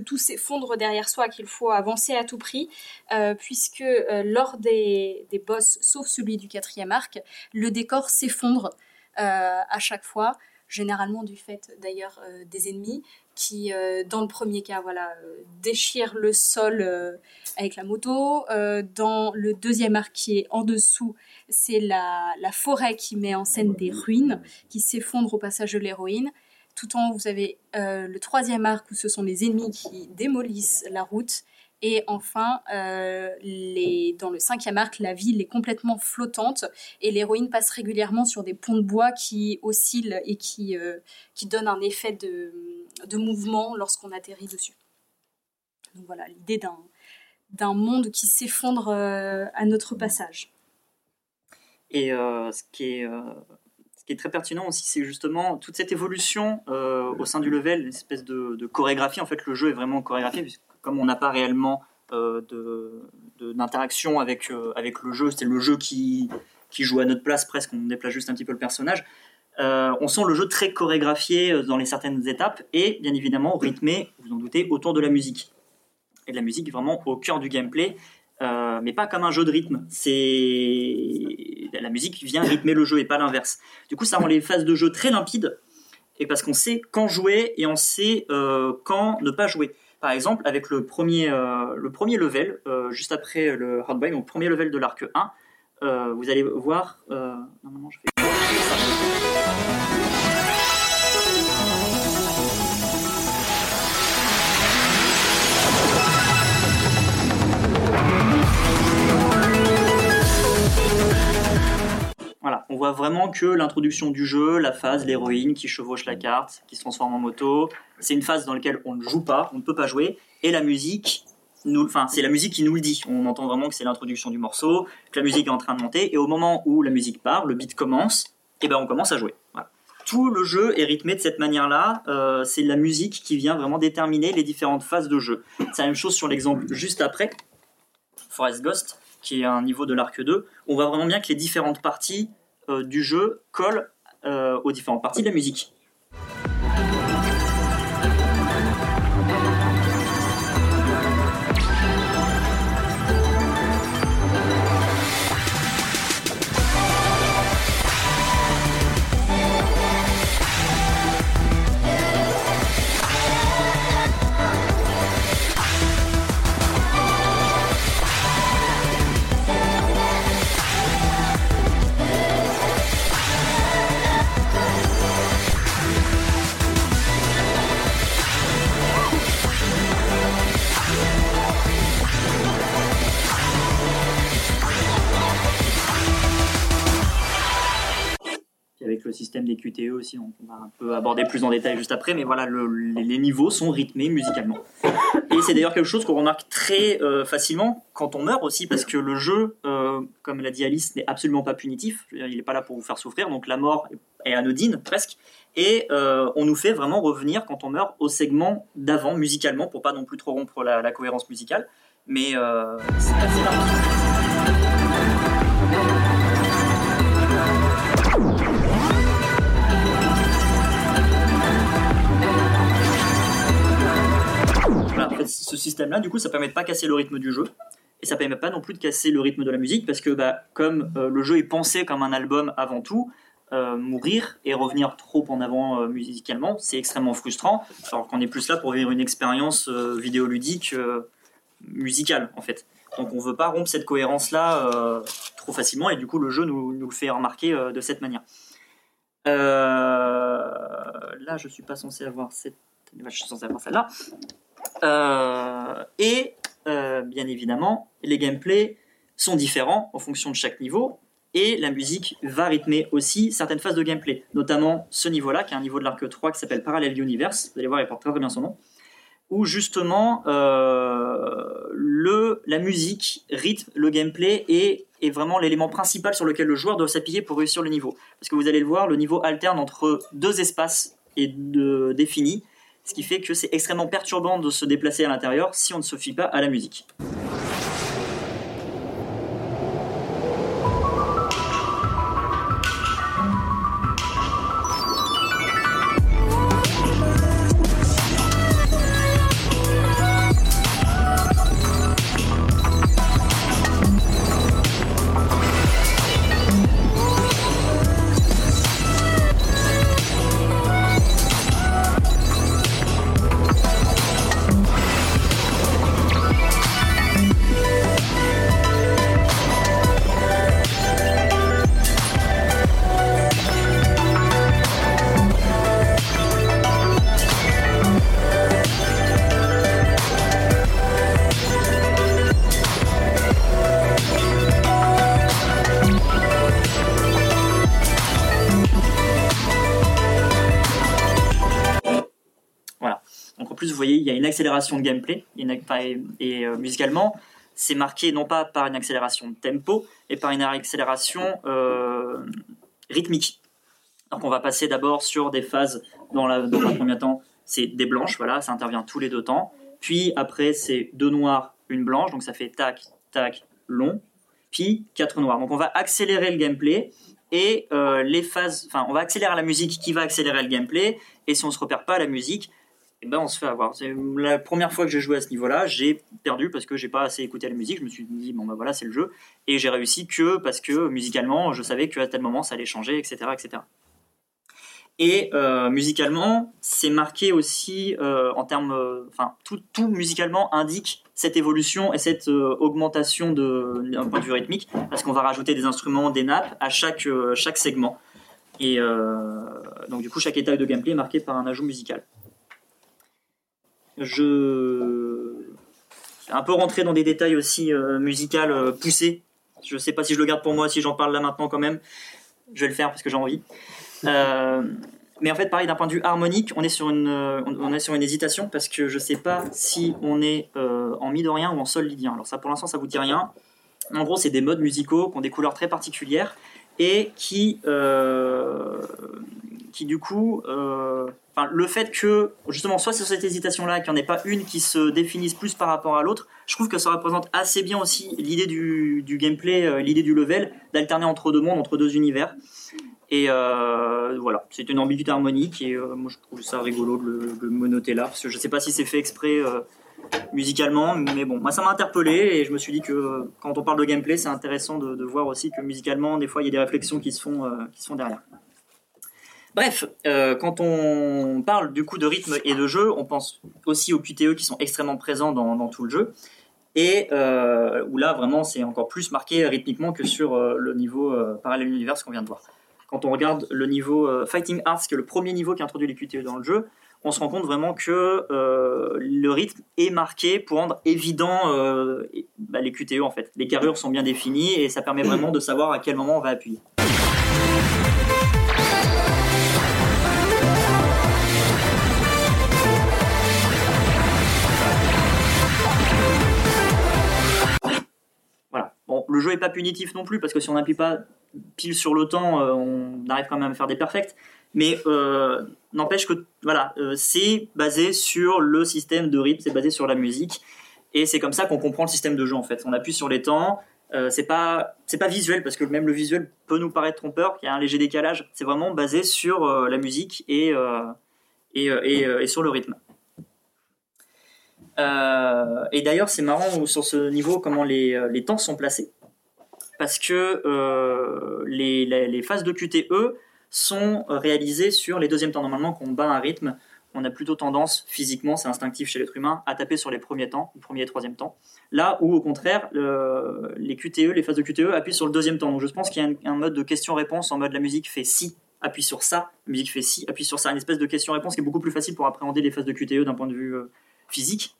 tout s'effondre derrière soi, qu'il faut avancer à tout prix, euh, puisque euh, lors des, des boss, sauf celui du quatrième arc, le décor s'effondre à chaque fois, généralement du fait d'ailleurs euh, des ennemis qui, euh, dans le premier cas, voilà, euh, déchirent le sol avec la moto. Dans le deuxième arc qui est en dessous, c'est la, la forêt qui met en scène des ruines qui s'effondrent au passage de l'héroïne. Tout en vous avez le troisième arc où ce sont les ennemis qui démolissent la route. Et enfin, euh, les, dans le cinquième arc, la ville est complètement flottante et l'héroïne passe régulièrement sur des ponts de bois qui oscillent et qui, euh, qui donnent un effet de, de mouvement lorsqu'on atterrit dessus. Donc voilà, l'idée d'un, d'un monde qui s'effondre euh, à notre passage. Et ce, qui est, ce qui est très pertinent aussi, c'est justement toute cette évolution euh, au sein du level, une espèce de, de chorégraphie. En fait, le jeu est vraiment chorégraphié, puisque comme on n'a pas réellement euh, d'interaction avec, euh, avec le jeu, c'est le jeu qui, qui joue à notre place presque, on déplace juste un petit peu le personnage. Euh, on sent le jeu très chorégraphié dans les certaines étapes et bien évidemment rythmé, vous en doutez, autour de la musique. Et de la musique vraiment au cœur du gameplay, mais pas comme un jeu de rythme. C'est la musique vient rythmer le jeu et pas l'inverse. Du coup, ça rend les phases de jeu très limpides et parce qu'on sait quand jouer et on sait quand ne pas jouer. Par exemple, avec le premier, euh, le premier level, euh, juste après le Hardbike, donc premier level de l'arc 1, euh, vous allez voir. Je fais. Voilà, on voit vraiment que l'introduction du jeu, la phase, l'héroïne qui chevauche la carte, qui se transforme en moto, c'est une phase dans laquelle on ne joue pas, on ne peut pas jouer, et la musique, enfin, c'est la musique qui nous le dit. On entend vraiment que c'est l'introduction du morceau, que la musique est en train de monter, et au moment où la musique part, le beat commence, et ben on commence à jouer. Tout le jeu est rythmé de cette manière-là. euh, c'est la musique qui vient vraiment déterminer les différentes phases de jeu. C'est la même chose sur l'exemple juste après, Forest Ghost, qui est un niveau de l'arc 2. On voit vraiment bien que les différentes parties euh, du jeu collent euh, aux différentes parties de la musique. Avec le système des QTE aussi, on va un peu aborder plus en détail juste après, mais voilà, le- les, niveaux sont rythmés musicalement. Et c'est d'ailleurs quelque chose qu'on remarque très euh, facilement quand on meurt aussi, parce que le jeu, euh, comme l'a dit Alice, n'est absolument pas punitif. Il n'est pas là pour vous faire souffrir, donc la mort est anodine presque. Et euh, on nous fait vraiment revenir quand on meurt au segment d'avant musicalement, pour pas non plus trop rompre la, cohérence musicale. Mais c'est assez ce système-là, du coup, ça permet de pas casser le rythme du jeu. Et ça permet pas non plus de casser le rythme de la musique, parce que bah, comme euh, le jeu est pensé comme un album avant tout, euh, mourir et revenir trop en avant euh, musicalement, c'est extrêmement frustrant, alors qu'on est plus là pour vivre une expérience vidéoludique musicale en fait. Donc on veut pas rompre cette cohérence-là euh, trop facilement et du coup le jeu nous, nous le fait remarquer de cette manière. Là je suis pas censé avoir cette... Je suis censé avoir celle-là. Euh, et euh, bien évidemment, les gameplays sont différents en fonction de chaque niveau. Et la musique va rythmer aussi certaines phases de gameplay, notamment ce niveau-là, qui est un niveau de l'arc 3 qui s'appelle Parallel Universe. Vous allez voir, il porte très très bien son nom. Où justement, euh, le, la musique rythme le gameplay et est vraiment l'élément principal sur lequel le joueur doit s'appuyer pour réussir le niveau. Parce que vous allez le voir, le niveau alterne entre deux espaces et de, définis, ce qui fait que c'est extrêmement perturbant de se déplacer à l'intérieur si on ne se fie pas à la musique. Accélération de gameplay. et euh, musicalement, c'est marqué non pas par une accélération de tempo, mais par une accélération euh, rythmique. Donc on va passer d'abord sur des phases, dans, la, dans premier temps, c'est des blanches, voilà, ça intervient tous les deux temps. Puis après, c'est deux noirs, une blanche, donc ça fait tac, tac, long. Puis quatre noirs. Donc on va accélérer le gameplay et euh, les phases, enfin on va accélérer la musique qui va accélérer le gameplay. Et si on se repère pas à la musique, eh ben on se fait avoir. C'est la première fois que j'ai joué à ce niveau-là, j'ai perdu parce que j'ai pas assez écouté la musique. Je me suis dit bon ben voilà c'est le jeu et j'ai réussi que parce que musicalement je savais qu'à tel moment ça allait changer, etc., etc. Et euh, musicalement, c'est marqué aussi euh, en termes, euh, enfin tout, tout musicalement indique cette évolution et cette euh, augmentation d'un point de vue rythmique, parce qu'on va rajouter des instruments, des nappes à chaque chaque segment. Et donc du coup, chaque étape de gameplay est marqué par un ajout musical. Je un peu rentré dans des détails aussi euh, musicales euh, poussés. Je sais pas si je le garde pour moi, si j'en parle là maintenant quand même. Je vais le faire parce que j'ai envie. Euh, mais en fait, pareil, d'un point de vue harmonique, on est sur une, on est sur une hésitation parce que je sais pas si on est en mi dorien ou en sol lydien. Alors ça, pour l'instant, ça vous dit rien. En gros, c'est des modes musicaux qui ont des couleurs très particulières et qui, euh, qui du coup, euh, le fait que justement soit sur cette hésitation-là, qu'il n'y en ait pas une qui se définisse plus par rapport à l'autre, je trouve que ça représente assez bien aussi l'idée du, du gameplay, euh, l'idée du level, d'alterner entre deux mondes, entre deux univers. Et voilà, c'est une ambiguïté harmonique et moi je trouve ça rigolo de le, de le me noter là, parce que je sais pas si c'est fait exprès musicalement, mais bon, moi ça m'a interpellé et je me suis dit que euh, quand on parle de gameplay, c'est intéressant de, voir aussi que musicalement, des fois, il y a des réflexions qui se font, euh, qui se font derrière. Bref, euh, quand on parle du coup de rythme et de jeu, on pense aussi aux QTE qui sont extrêmement présents dans, tout le jeu. Et où là, vraiment, c'est encore plus marqué rythmiquement que sur le niveau Parallel Universe qu'on vient de voir. Quand on regarde le niveau Fighting Arts, qui est le premier niveau qui introduit les QTE dans le jeu, on se rend compte vraiment que euh, le rythme est marqué pour rendre évident euh, bah, les QTE en fait. Les carrures sont bien définies et ça permet vraiment de savoir à quel moment on va appuyer. Voilà. Bon, le jeu est pas punitif non plus parce que si on n'appuie pas pile sur le temps, euh, on arrive quand même à faire des perfects. Mais euh, n'empêche que voilà, euh, c'est basé sur le système de rythme, c'est basé sur la musique, et c'est comme ça qu'on comprend le système de jeu en fait. On appuie sur les temps. euh, c'est pas c'est pas visuel parce que même le visuel peut nous paraître trompeur, qu'il y a un léger décalage. C'est vraiment basé sur la musique et et, et, sur le rythme. Et d'ailleurs, c'est marrant sur ce niveau comment les, les temps sont placés. Parce que les, les phases de QTE sont euh, réalisés sur les deuxièmes temps. Normalement, quand on bat un rythme, on a plutôt tendance, physiquement, c'est instinctif chez l'être humain, à taper sur les premiers temps, le premier et troisième temps. Là où, au contraire, le- les QTE, les phases de QTE appuient sur le deuxième temps. Donc je pense qu'il y a un, un mode de question-réponse en mode la musique fait si, appuie sur ça, la musique fait si, appuie sur ça. Une espèce de question-réponse qui est beaucoup plus facile pour appréhender les phases de QTE d'un point de vue euh, physique,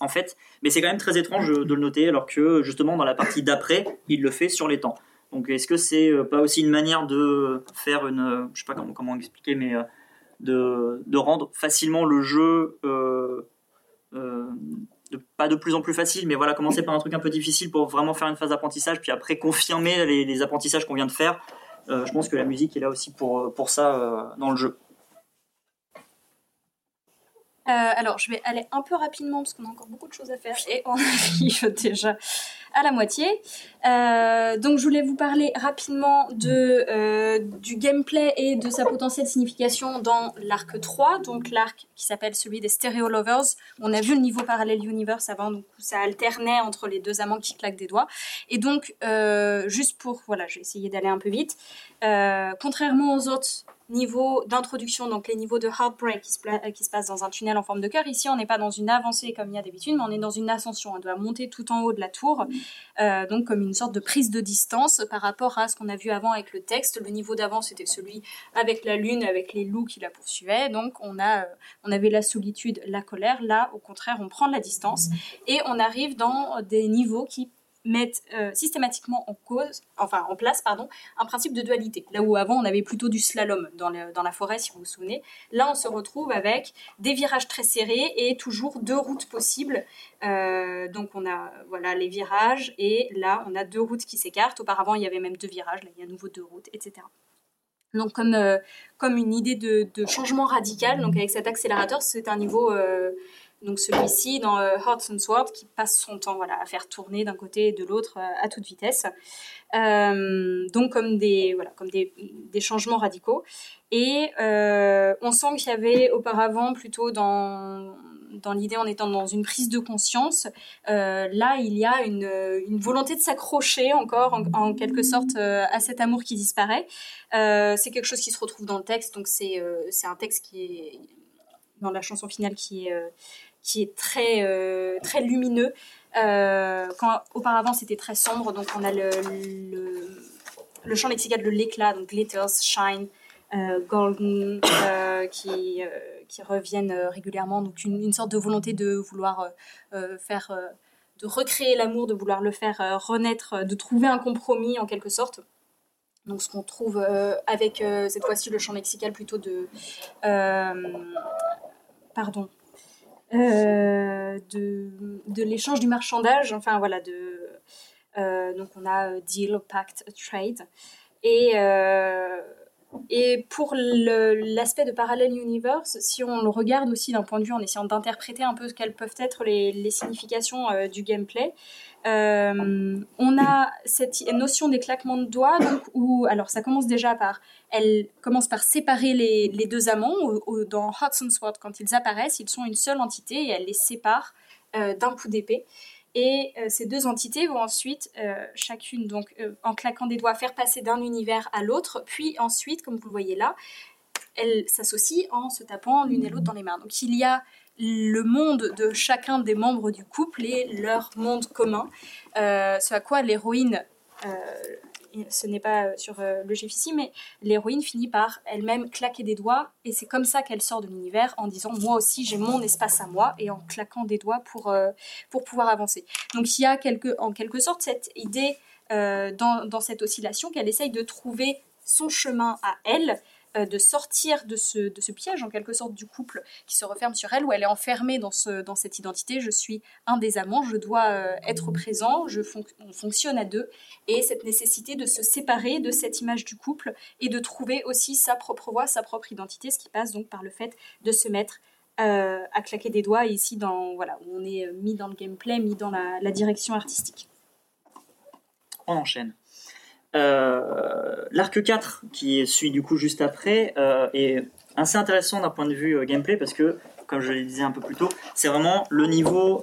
en fait. Mais c'est quand même très étrange de le noter, alors que justement, dans la partie d'après, il le fait sur les temps. Donc est-ce que c'est euh, pas aussi une manière de faire une, euh, je sais pas comment, expliquer, mais euh, de, de rendre facilement le jeu, pas de plus en plus facile, mais voilà, commencer par un truc un peu difficile pour vraiment faire une phase d'apprentissage, puis après confirmer les, apprentissages qu'on vient de faire. Je pense que la musique est là aussi pour, pour ça dans le jeu. Euh, alors, je vais aller un peu rapidement parce qu'on a encore beaucoup de choses à faire et on arrive déjà à la moitié. Euh, donc, je voulais vous parler rapidement de, euh, du gameplay et de sa potentielle signification dans l'arc 3, donc l'arc qui s'appelle celui des Stereo Lovers. On a vu le niveau Parallel Universe avant, donc ça alternait entre les deux amants qui claquent des doigts. Et donc, juste pour, voilà, je vais essayer d'aller un peu vite. Contrairement aux autres niveaux d'introduction, donc les niveaux de Heartbreak qui se, pla- qui se passent dans un tunnel en forme de cœur. Ici, on n'est pas dans une avancée comme il y a d'habitude, mais on est dans une ascension. On doit monter tout en haut de la tour, euh, donc comme une sorte de prise de distance par rapport à ce qu'on a vu avant avec le texte. Le niveau d'avant, c'était celui avec la lune, avec les loups qui la poursuivaient. Donc, on, a, euh, on avait la solitude, la colère. Là, au contraire, on prend de la distance et on arrive dans des niveaux qui mettent euh, systématiquement en cause, enfin en place, pardon, un principe de dualité. Là où avant on avait plutôt du slalom dans, la forêt, si vous vous souvenez, là on se retrouve avec des virages très serrés et toujours deux routes possibles. Euh, donc on a voilà les virages et là on a deux routes qui s'écartent. Auparavant il y avait même deux virages, là il y a à nouveau deux routes, etc. Donc comme, euh, comme une idée de, de changement radical, donc avec cet accélérateur, c'est un niveau donc celui-ci dans euh, Hearts and Sword qui passe son temps voilà, à faire tourner d'un côté et de l'autre euh, à toute vitesse. Euh, donc comme des voilà comme des, des changements radicaux. Et euh, on sent qu'il y avait auparavant plutôt dans dans l'idée en étant dans une prise de conscience, là il y a une, une volonté de s'accrocher encore en, quelque sorte à cet amour qui disparaît. C'est quelque chose qui se retrouve dans le texte, donc c'est c'est un texte qui est dans la chanson finale qui est, qui est très, euh, très lumineux. Euh, quand auparavant c'était très sombre, donc on a le, le, le champ lexical de l'éclat, donc glitters, shine, euh, golden, qui, qui reviennent régulièrement, donc une, une sorte de volonté de vouloir faire, de recréer l'amour, de vouloir le faire renaître, de trouver un compromis en quelque sorte. Donc ce qu'on trouve avec cette fois-ci le champ lexical plutôt de... pardon. Euh, de, de l'échange du marchandage, enfin voilà, de, euh, donc on a euh, deal, pact, trade. Et, et pour l'aspect de Parallel Universe, si on le regarde aussi d'un point de vue en essayant d'interpréter un peu ce quelles peuvent être les, les significations du gameplay, euh, on a cette notion des claquements de doigts, donc où, alors ça commence déjà par, elle commence par séparer les, les deux amants. Dans Hudson Sword, quand ils apparaissent, ils sont une seule entité et elle les sépare euh, d'un coup d'épée. Et euh, ces deux entités vont ensuite, chacune, donc en claquant des doigts, faire passer d'un univers à l'autre, puis ensuite, comme vous le voyez là, elles s'associent en se tapant l'une et l'autre dans les mains. Donc il y a le monde de chacun des membres du couple et leur monde commun, euh, ce à quoi l'héroïne, euh, ce n'est pas sur euh, le GIF ici, mais l'héroïne finit par elle-même claquer des doigts et c'est comme ça qu'elle sort de l'univers en disant moi aussi j'ai mon espace à moi et en claquant des doigts pour, pour pouvoir avancer. Donc il y a quelque, en quelque sorte cette idée dans, dans cette oscillation qu'elle essaye de trouver son chemin à elle, de sortir de ce, de ce piège en quelque sorte du couple qui se referme sur elle, où elle est enfermée dans, ce, dans cette identité, je suis un des amants, je dois euh, être présent, je on fonctionne à deux, et cette nécessité de se séparer de cette image du couple et de trouver aussi sa propre voix, sa propre identité, ce qui passe donc par le fait de se mettre euh, à claquer des doigts, ici dans, voilà, on est euh, mis dans le gameplay, mis dans la direction artistique. On enchaîne. Euh, L'arc 4, qui suit du coup juste après, euh, est assez intéressant d'un point de vue euh, gameplay parce que, comme je le disais un peu plus tôt, c'est vraiment le niveau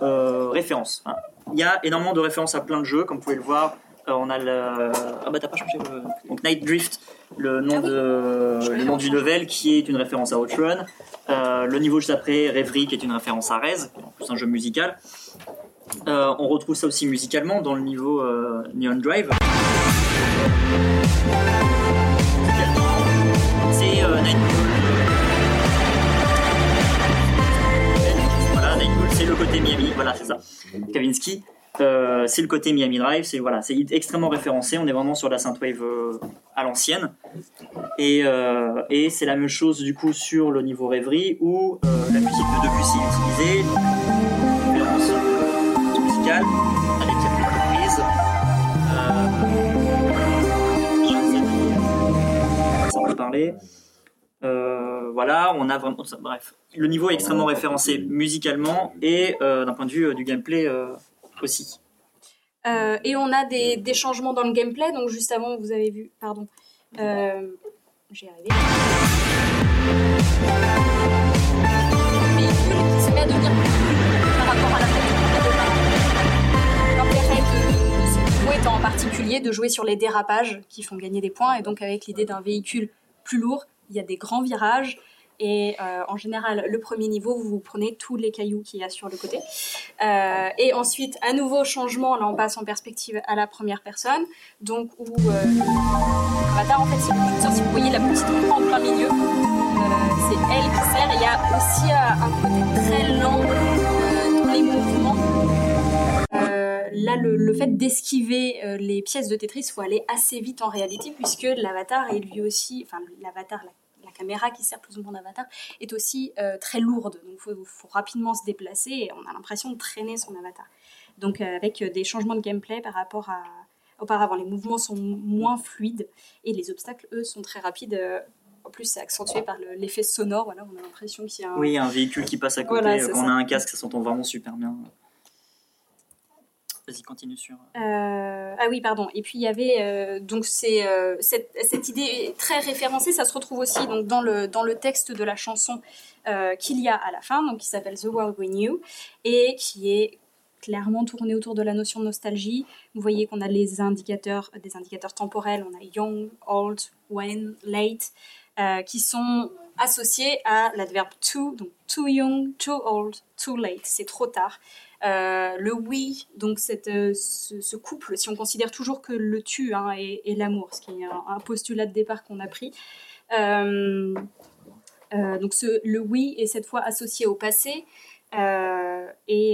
référence. hein. Il y a énormément de références à plein de jeux, comme vous pouvez le voir. Euh, on a le. Ah bah t'as pas changé le. Donc Night Drift, le nom, de... le nom du level qui est une référence à Outrun. Euh, le niveau juste après, Rêverie, qui est une référence à Rez, qui est en plus un jeu musical. Euh, on retrouve ça aussi musicalement dans le niveau Neon Drive. C'est euh. Voilà, c'est le côté Miami, voilà, c'est ça. Kavinsky, euh, c'est le côté Miami Drive, c'est voilà, c'est extrêmement référencé. On est vraiment sur la synthwave euh, à l'ancienne, et, euh, et c'est la même chose du coup sur le niveau rêverie où la musique de Debussy est utilisée, musicale avec parler. Euh, voilà, on a vraiment. ça- Bref, le niveau est extrêmement référencé musicalement et euh, d'un point de vue euh, du gameplay euh, aussi. Euh, et on a des, des changements dans le gameplay. Donc juste avant, vous avez vu, pardon, euh, j'ai arrivé. Véhicule qui se met à devenir plus fluide par rapport à la. L'intérêt de, de ce niveau étant en particulier de jouer sur les dérapages qui font gagner des points. Et donc avec l'idée d'un véhicule plus lourd, il y a des grands virages. Et euh, en général, le premier niveau, vous, vous prenez tous les cailloux qu'il y a sur le côté. Euh, et ensuite, un nouveau changement, là on passe en perspective à la première personne, donc où euh, l'avatar en fait le curseur, si vous voyez la petite en plein milieu, c'est elle qui sert, il y a aussi un côté très lent dans les mouvements. Euh, là, le, le fait d'esquiver euh, les pièces de Tetris, faut aller assez vite en réalité, puisque l'avatar est lui aussi, enfin l'avatar, la, la caméra qui sert plus ou moins d'avatar, est aussi euh, très lourde. Donc, il faut, faut rapidement se déplacer et on a l'impression de traîner son avatar. Donc, euh, avec des changements de gameplay par rapport à auparavant, les mouvements sont moins fluides et les obstacles, eux, sont très rapides. en plus, c'est accentué par le- l'effet sonore. Voilà, on a l'impression qu'il y a un, Oui, un véhicule qui passe à côté, Voilà, quand on a un casque, ça s'entend vraiment super bien. Vas-y, continue sur. Euh, ah oui, pardon. Et puis il y avait euh, donc c'est euh, cette, idée très référencée, ça se retrouve aussi donc dans le dans le texte de la chanson euh, qu'il y a à la fin, donc qui s'appelle The World We Knew et qui est clairement tourné autour de la notion de nostalgie. Vous voyez qu'on a les indicateurs, des indicateurs temporels, on a young, old, when, late, euh, qui sont associés à l'adverbe to, donc too young, too old, too late, c'est trop tard. Euh, le oui, donc cette, euh, ce, couple, si on considère toujours que le tu hein, et l'amour, ce qui est un, postulat de départ qu'on a pris. Euh, donc ce, le oui est cette fois associé au passé et,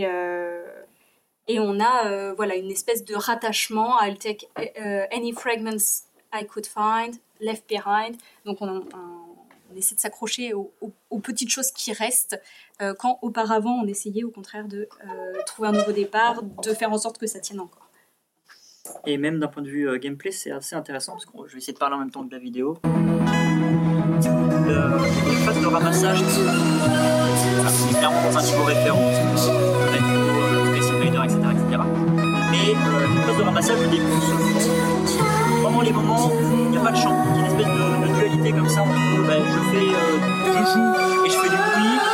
et on a voilà une espèce de rattachement. I'll take any fragments I could find left behind. Donc on, on- on essaie de s'accrocher aux, aux- aux petites choses qui restent euh, quand auparavant on essayait au contraire de euh, trouver un nouveau départ, de faire en sorte que ça tienne encore. Et même d'un point de vue euh, gameplay, c'est assez intéressant parce que je vais essayer de parler en même temps de la vidéo. Le, les phases de ramassage sont clairement dans un niveau référent, euh, etc. etc. Mais euh, les phases de ramassage font pendant les moments il n'y a pas de chant. Une espèce de, dualité comme ça entre bah, je fais, euh, je joue et je fais du bruit.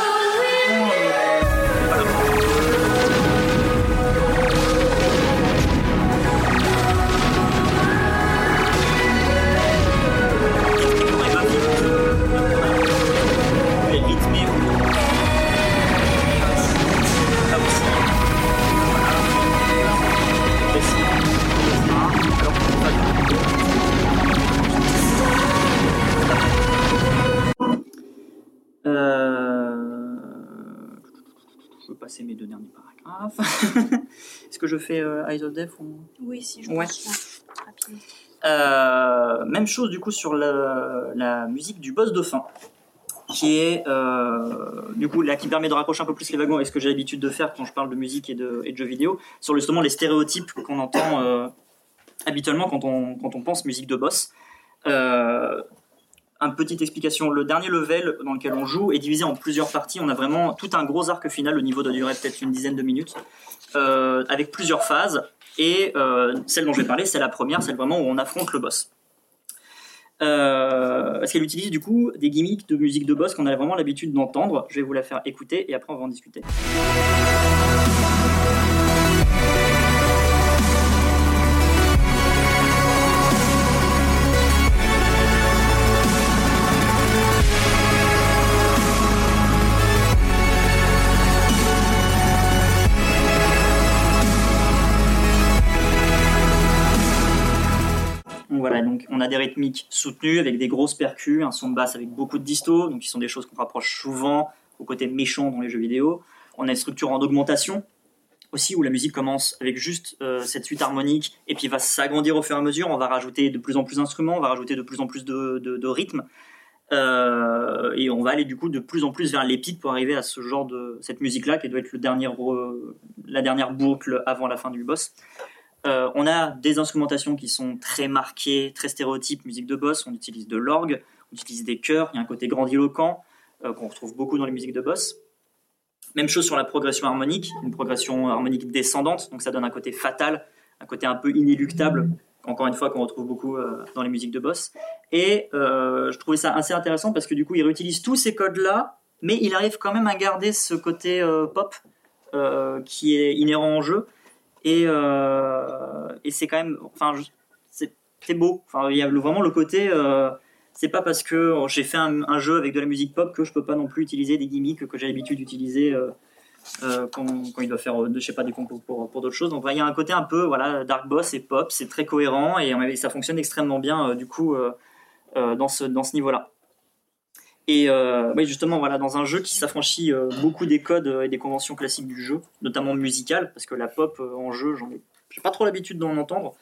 Passer mes deux derniers paragraphes. Est-ce que je fais euh, Eyes of Death ou... Oui, si je Ouais. pense. Euh, même chose du coup sur la musique du boss de fin, qui est euh, du coup là qui permet de raccrocher un peu plus les wagons avec ce que j'ai l'habitude de faire quand je parle de musique et de, et de jeux vidéo, sur justement les stéréotypes qu'on entend euh, habituellement quand on, quand on pense musique de boss. Une petite explication, le dernier level dans lequel on joue est divisé en plusieurs parties. On a vraiment tout un gros arc final au niveau de durer peut-être une dizaine de minutes, euh, avec plusieurs phases. Et euh, celle dont je vais parler, c'est la première, celle vraiment où on affronte le boss. Euh, parce qu'elle utilise du coup des gimmicks de musique de boss qu'on a vraiment l'habitude d'entendre? Je vais vous la faire écouter et après on va en discuter. Voilà, donc on a des rythmiques soutenues avec des grosses percus, un son de basse avec beaucoup de disto, donc qui sont des choses qu'on rapproche souvent au côté méchant dans les jeux vidéo. On a une structure en augmentation aussi où la musique commence avec juste euh, cette suite harmonique et puis va s'agrandir au fur et à mesure. On va rajouter de plus en plus d'instruments, on va rajouter de plus en plus de, rythmes. Euh, et on va aller du coup de plus en plus vers l'épique pour arriver à ce genre de cette musique là qui doit être le dernier la dernière boucle avant la fin du boss. Euh, on a des instrumentations qui sont très marquées, très stéréotypes, musique de boss. On utilise de l'orgue, on utilise des chœurs. Il y a un côté grandiloquent euh, qu'on retrouve beaucoup dans les musiques de boss. Même chose sur la progression harmonique, une progression harmonique descendante, donc ça donne un côté fatal, un côté un peu inéluctable, encore une fois qu'on retrouve beaucoup euh, dans les musiques de boss. Et je trouvais ça assez intéressant parce que du coup il réutilise tous ces codes-là, mais il arrive quand même à garder ce côté pop qui est inhérent en jeu. Et, euh, et c'est quand même, enfin, c'est beau. Enfin, il y a vraiment le côté. euh, c'est pas parce que j'ai fait un, jeu avec de la musique pop que je peux pas non plus utiliser des gimmicks que j'ai l'habitude d'utiliser euh, quand, quand il doit faire, je sais pas, des compos pour, pour d'autres choses. Donc, il y a un côté un peu, voilà, dark boss et pop, c'est très cohérent et, ça fonctionne extrêmement bien, du coup, dans ce, dans ce niveau-là. Et euh, oui, justement, voilà, dans un jeu qui s'affranchit euh, beaucoup des codes euh, et des conventions classiques du jeu, notamment musicales, parce que la pop en jeu, j'en ai, j'ai pas trop l'habitude d'en entendre.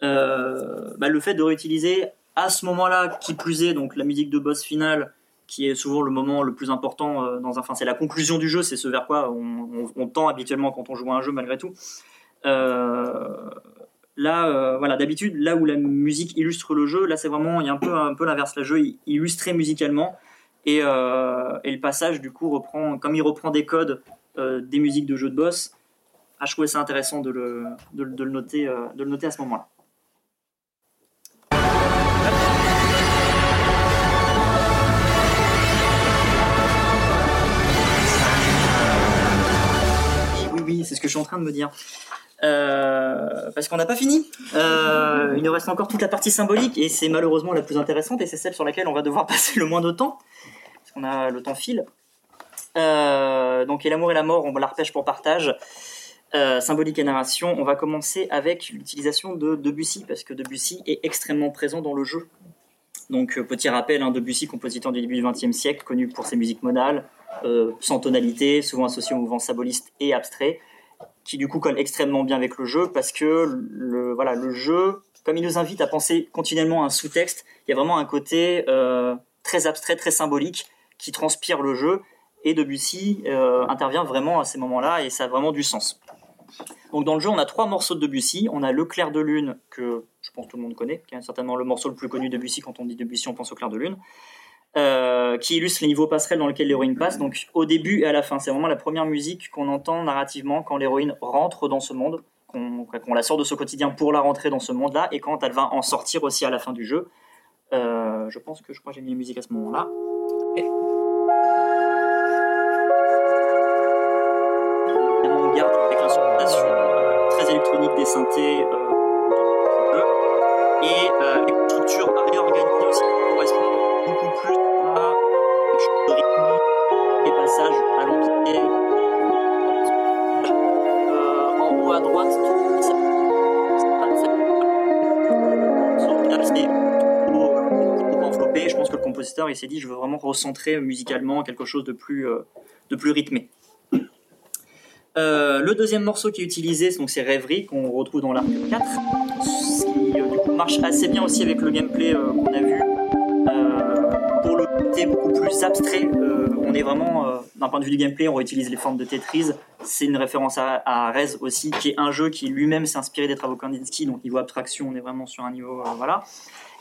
Bah, le fait de réutiliser à ce moment-là, qui plus est, donc la musique de boss finale, qui est souvent le moment le plus important dans un, enfin, c'est la conclusion du jeu, c'est ce vers quoi on, tend habituellement quand on joue à un jeu malgré tout. Là, voilà, d'habitude, là où la musique illustre le jeu, là c'est vraiment, il y a un peu, un peu l'inverse, le jeu illustré musicalement et, euh, et le passage du coup reprend, comme il reprend des codes euh, des musiques de jeux de boss, ah, je trouvais ça intéressant de le, de, le- noter, euh, de le noter à ce moment-là. Oui, oui, c'est ce que je suis en train de me dire. Parce qu'on n'a pas fini. Il nous reste encore toute la partie symbolique et c'est malheureusement la plus intéressante et c'est celle sur laquelle on va devoir passer le moins de temps qu'on a le temps file. Euh, donc et l'amour et la mort, on la repêche pour partage. Euh, symbolique et narration, on va commencer avec l'utilisation de Debussy parce que Debussy est extrêmement présent dans le jeu. Donc euh, petit rappel, hein, Debussy, compositeur du début du XXe siècle, connu pour ses musiques modales, sans tonalité, souvent associées au mouvement symboliste et abstrait, qui du coup colle extrêmement bien avec le jeu parce que le, voilà, le jeu, comme il nous invite à penser continuellement à un sous-texte, il y a vraiment un côté très abstrait, très symbolique qui transpire le jeu et Debussy euh, intervient vraiment à ces moments-là et ça a vraiment du sens. Donc dans le jeu, on a trois morceaux de Debussy. On a le clair de lune que je pense tout le monde connaît, qui est certainement le morceau le plus connu de Debussy. Quand on dit Debussy, on pense au clair de lune, euh, qui illustre les niveaux passerelles dans lesquels l'héroïne passe. Donc au début et à la fin, c'est vraiment la première musique qu'on entend narrativement quand l'héroïne rentre dans ce monde, qu'on qu'on la sort de ce quotidien pour la rentrer dans ce monde-là, et quand elle va en sortir aussi à la fin du jeu. Euh, je pense que je crois que j'ai mis la musique à ce moment-là. Garde avec l'instrumentation euh, très électronique des synthés euh, et euh, une structure réorganisée aussi qui correspond beaucoup plus à quelque chose de rythmique, les passages à l'empied. Euh, en haut à droite, ça, ça-. Je pense que le compositeur il s'est dit je veux vraiment recentrer musicalement quelque chose de plus, euh, de plus rythmé. Euh, le deuxième morceau qui est utilisé, donc c'est Rêverie qu'on retrouve dans l'arc 4, ce qui euh, marche assez bien aussi avec le gameplay euh, qu'on a vu. Pour le côté beaucoup plus abstrait, on est vraiment d'un point de vue du gameplay, on réutilise les formes de Tetris. C'est une référence à, à Rez aussi, qui est un jeu qui lui-même s'est inspiré des travaux Kandinsky, donc niveau abstraction, on est vraiment sur un niveau voilà.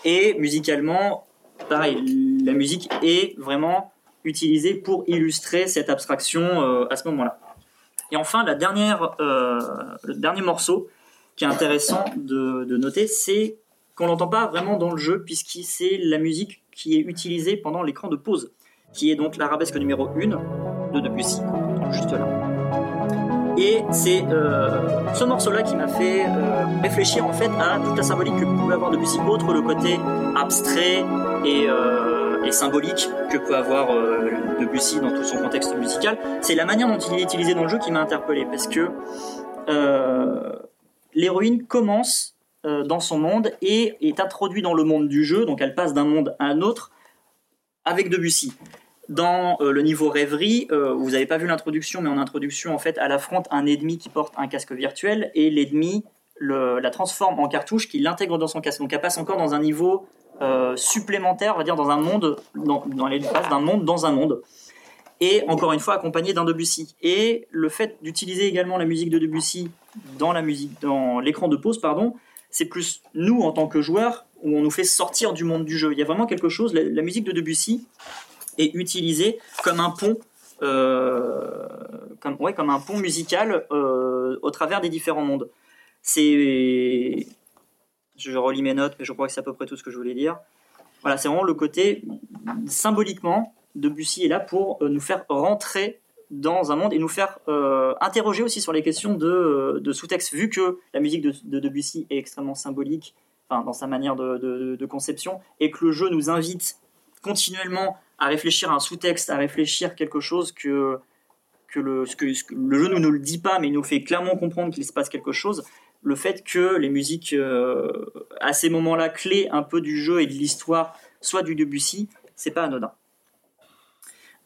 Et musicalement, pareil, la musique est vraiment utilisée pour illustrer cette abstraction à ce moment-là. Et enfin, la dernière, euh, le dernier morceau qui est intéressant de, noter, c'est qu'on l'entend pas vraiment dans le jeu, puisque c'est la musique qui est utilisée pendant l'écran de pause, qui est donc l'arabesque numéro 1 de Debussy, juste là. Et c'est euh, ce morceau-là qui m'a fait euh, réfléchir en fait à toute la symbolique que pouvait avoir Debussy, autre le côté abstrait et, symbolique que peut avoir euh, Debussy dans tout son contexte musical. C'est la manière dont il est utilisé dans le jeu qui m'a interpellé, parce que euh, l'héroïne commence euh, dans son monde et est introduit dans le monde du jeu. Donc elle passe d'un monde à un autre avec Debussy. Dans le niveau rêverie, vous n'avez pas vu l'introduction, mais en introduction, en fait, elle affronte un ennemi qui porte un casque virtuel et l'ennemi le- la transforme en cartouche qui l'intègre dans son casque. Donc elle passe encore dans un niveau euh, supplémentaire, on va dire dans un monde, dans, dans les phases d'un monde dans un monde. Et encore une fois accompagné d'un Debussy. Et le fait d'utiliser également la musique de Debussy dans la musique, dans l'écran de pause, pardon, c'est plus nous en tant que joueurs où on nous fait sortir du monde du jeu. Il y a vraiment quelque chose. La, musique de Debussy est utilisée comme un pont, euh, comme un pont musical euh, au travers des différents mondes. C'est, je relis mes notes, mais je crois que c'est à peu près tout ce que je voulais dire. Voilà, c'est vraiment le côté symboliquement. Debussy est là pour euh, nous faire rentrer dans un monde et nous faire euh, interroger aussi sur les questions de, de sous-texte, vu que la musique de, de Debussy est extrêmement symbolique enfin, dans sa manière de, conception, et que le jeu nous invite continuellement à réfléchir à un sous-texte, à réfléchir quelque chose que, que, le, jeu ne nous le dit pas, mais il nous fait clairement comprendre qu'il se passe quelque chose. Le fait que les musiques, euh, à ces moments-là, clés un peu du jeu et de l'histoire, soient du Debussy, c'est pas anodin.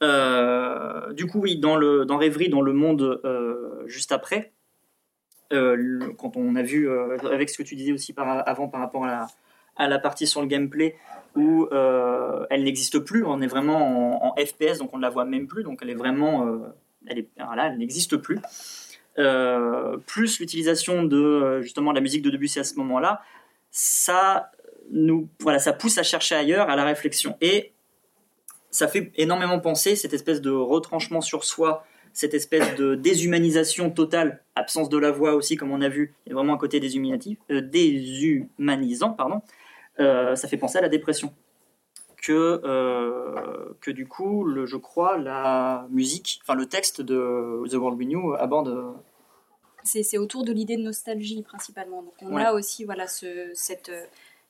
Euh, du coup, oui, dans, le, dans Rêverie, dans le monde euh, juste après, quand on a vu, avec ce que tu disais aussi par, avant par rapport à la, à la partie sur le gameplay, où elle n'existe plus, on est vraiment en, FPS, donc on ne la voit même plus, donc elle est vraiment, elle est, voilà, elle n'existe plus. Euh, plus l'utilisation de euh, justement la musique de Debussy à ce moment-là, ça nous, voilà, ça pousse à chercher ailleurs, à la réflexion, et ça fait énormément penser cette espèce de retranchement sur soi, cette espèce de déshumanisation totale, absence de la voix aussi, comme on a vu, il y a vraiment un côté déshumanisant, euh, déshumanisant, pardon. Ça fait penser à la dépression. Que, euh, que du coup, le, je crois, la musique, enfin le texte de The World We Knew aborde. euh, C'est c'est autour de l'idée de nostalgie principalement. Donc on Ouais. a aussi voilà, ce, cette,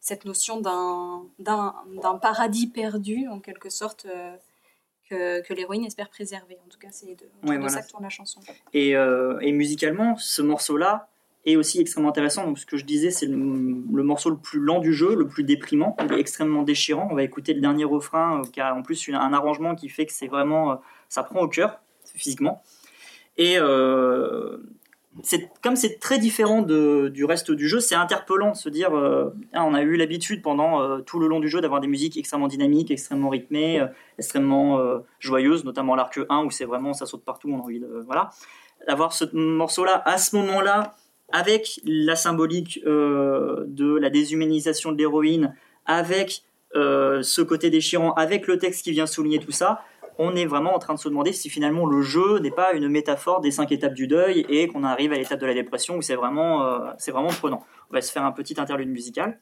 cette notion d'un d'un- d'un paradis perdu, en quelque sorte, euh, que, que l'héroïne espère préserver. En tout cas, c'est de, Ouais, voilà. ça que tourne la chanson. Et, euh, et musicalement, ce morceau-là est aussi extrêmement intéressant. Donc, ce que je disais, c'est le, morceau le plus lent du jeu, le plus déprimant. Il extrêmement déchirant. On va écouter le dernier refrain, euh, qui a en plus un arrangement qui fait que c'est vraiment. euh, ça prend au cœur, physiquement. Et euh, comme c'est très différent de, du reste du jeu, c'est interpellant de se dire euh, Ah, on a eu l'habitude pendant tout le long du jeu d'avoir des musiques extrêmement dynamiques, extrêmement rythmées, extrêmement joyeuses, notamment l'arc 1 où c'est vraiment ça saute partout, on a envie de voilà. D'avoir ce morceau-là à ce moment-là avec la symbolique euh, de la déshumanisation de l'héroïne, avec euh, ce côté déchirant, avec le texte qui vient souligner tout ça, on est vraiment en train de se demander si finalement le jeu n'est pas une métaphore des cinq étapes du deuil et qu'on arrive à l'étape de la dépression où c'est vraiment, euh, c'est vraiment prenant. On va se faire un petit interlude musical.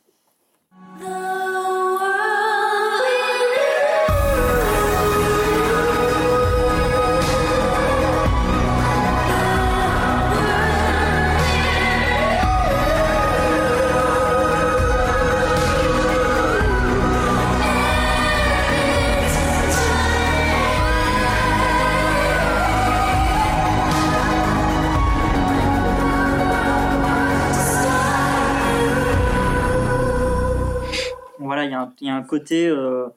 Un- y a un côté, euh,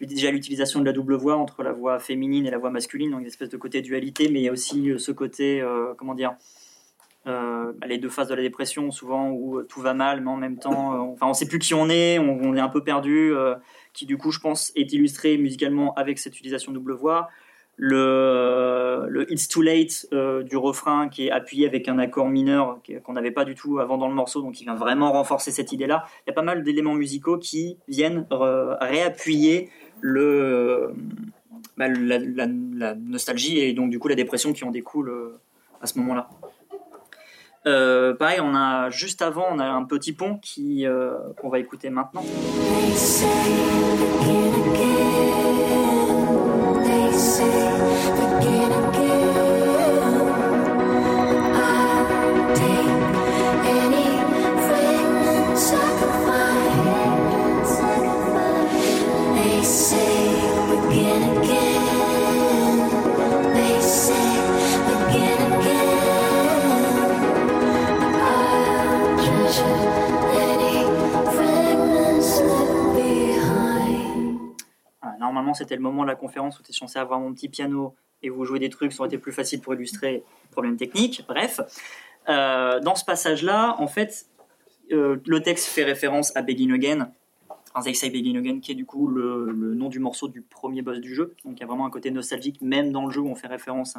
déjà l'utilisation de la double voix entre la voix féminine et la voix masculine, donc une espèce de côté dualité, mais il y a aussi euh, ce côté, euh, comment dire, bah, les deux phases de la dépression, souvent où tout va mal, mais en même temps, on- enfin, on sait plus qui on est, on, on est un peu perdu, qui du coup, je pense, est illustré musicalement avec cette utilisation de double voix. Le, It's Too Late euh, du refrain qui est appuyé avec un accord mineur qu'on n'avait pas du tout avant dans le morceau, donc qui vient vraiment renforcer cette idée-là. Il y a pas mal d'éléments musicaux qui viennent réappuyer bah, la, nostalgie et donc du coup la dépression qui en découle euh, à ce moment-là. Euh, pareil, on a juste avant, on a un petit pont qui euh, qu'on va écouter maintenant. They. They normalement c'était le moment de la conférence où tu es censé avoir mon petit piano et vous jouez des trucs, ça aurait été plus facile pour illustrer problème technique. Bref, Euh, dans ce passage-là, en fait, euh, le texte fait référence à Begin Again, un Say Begin Again, qui est du coup le, nom du morceau du premier boss du jeu. Donc il y a vraiment un côté nostalgique, même dans le jeu où on fait référence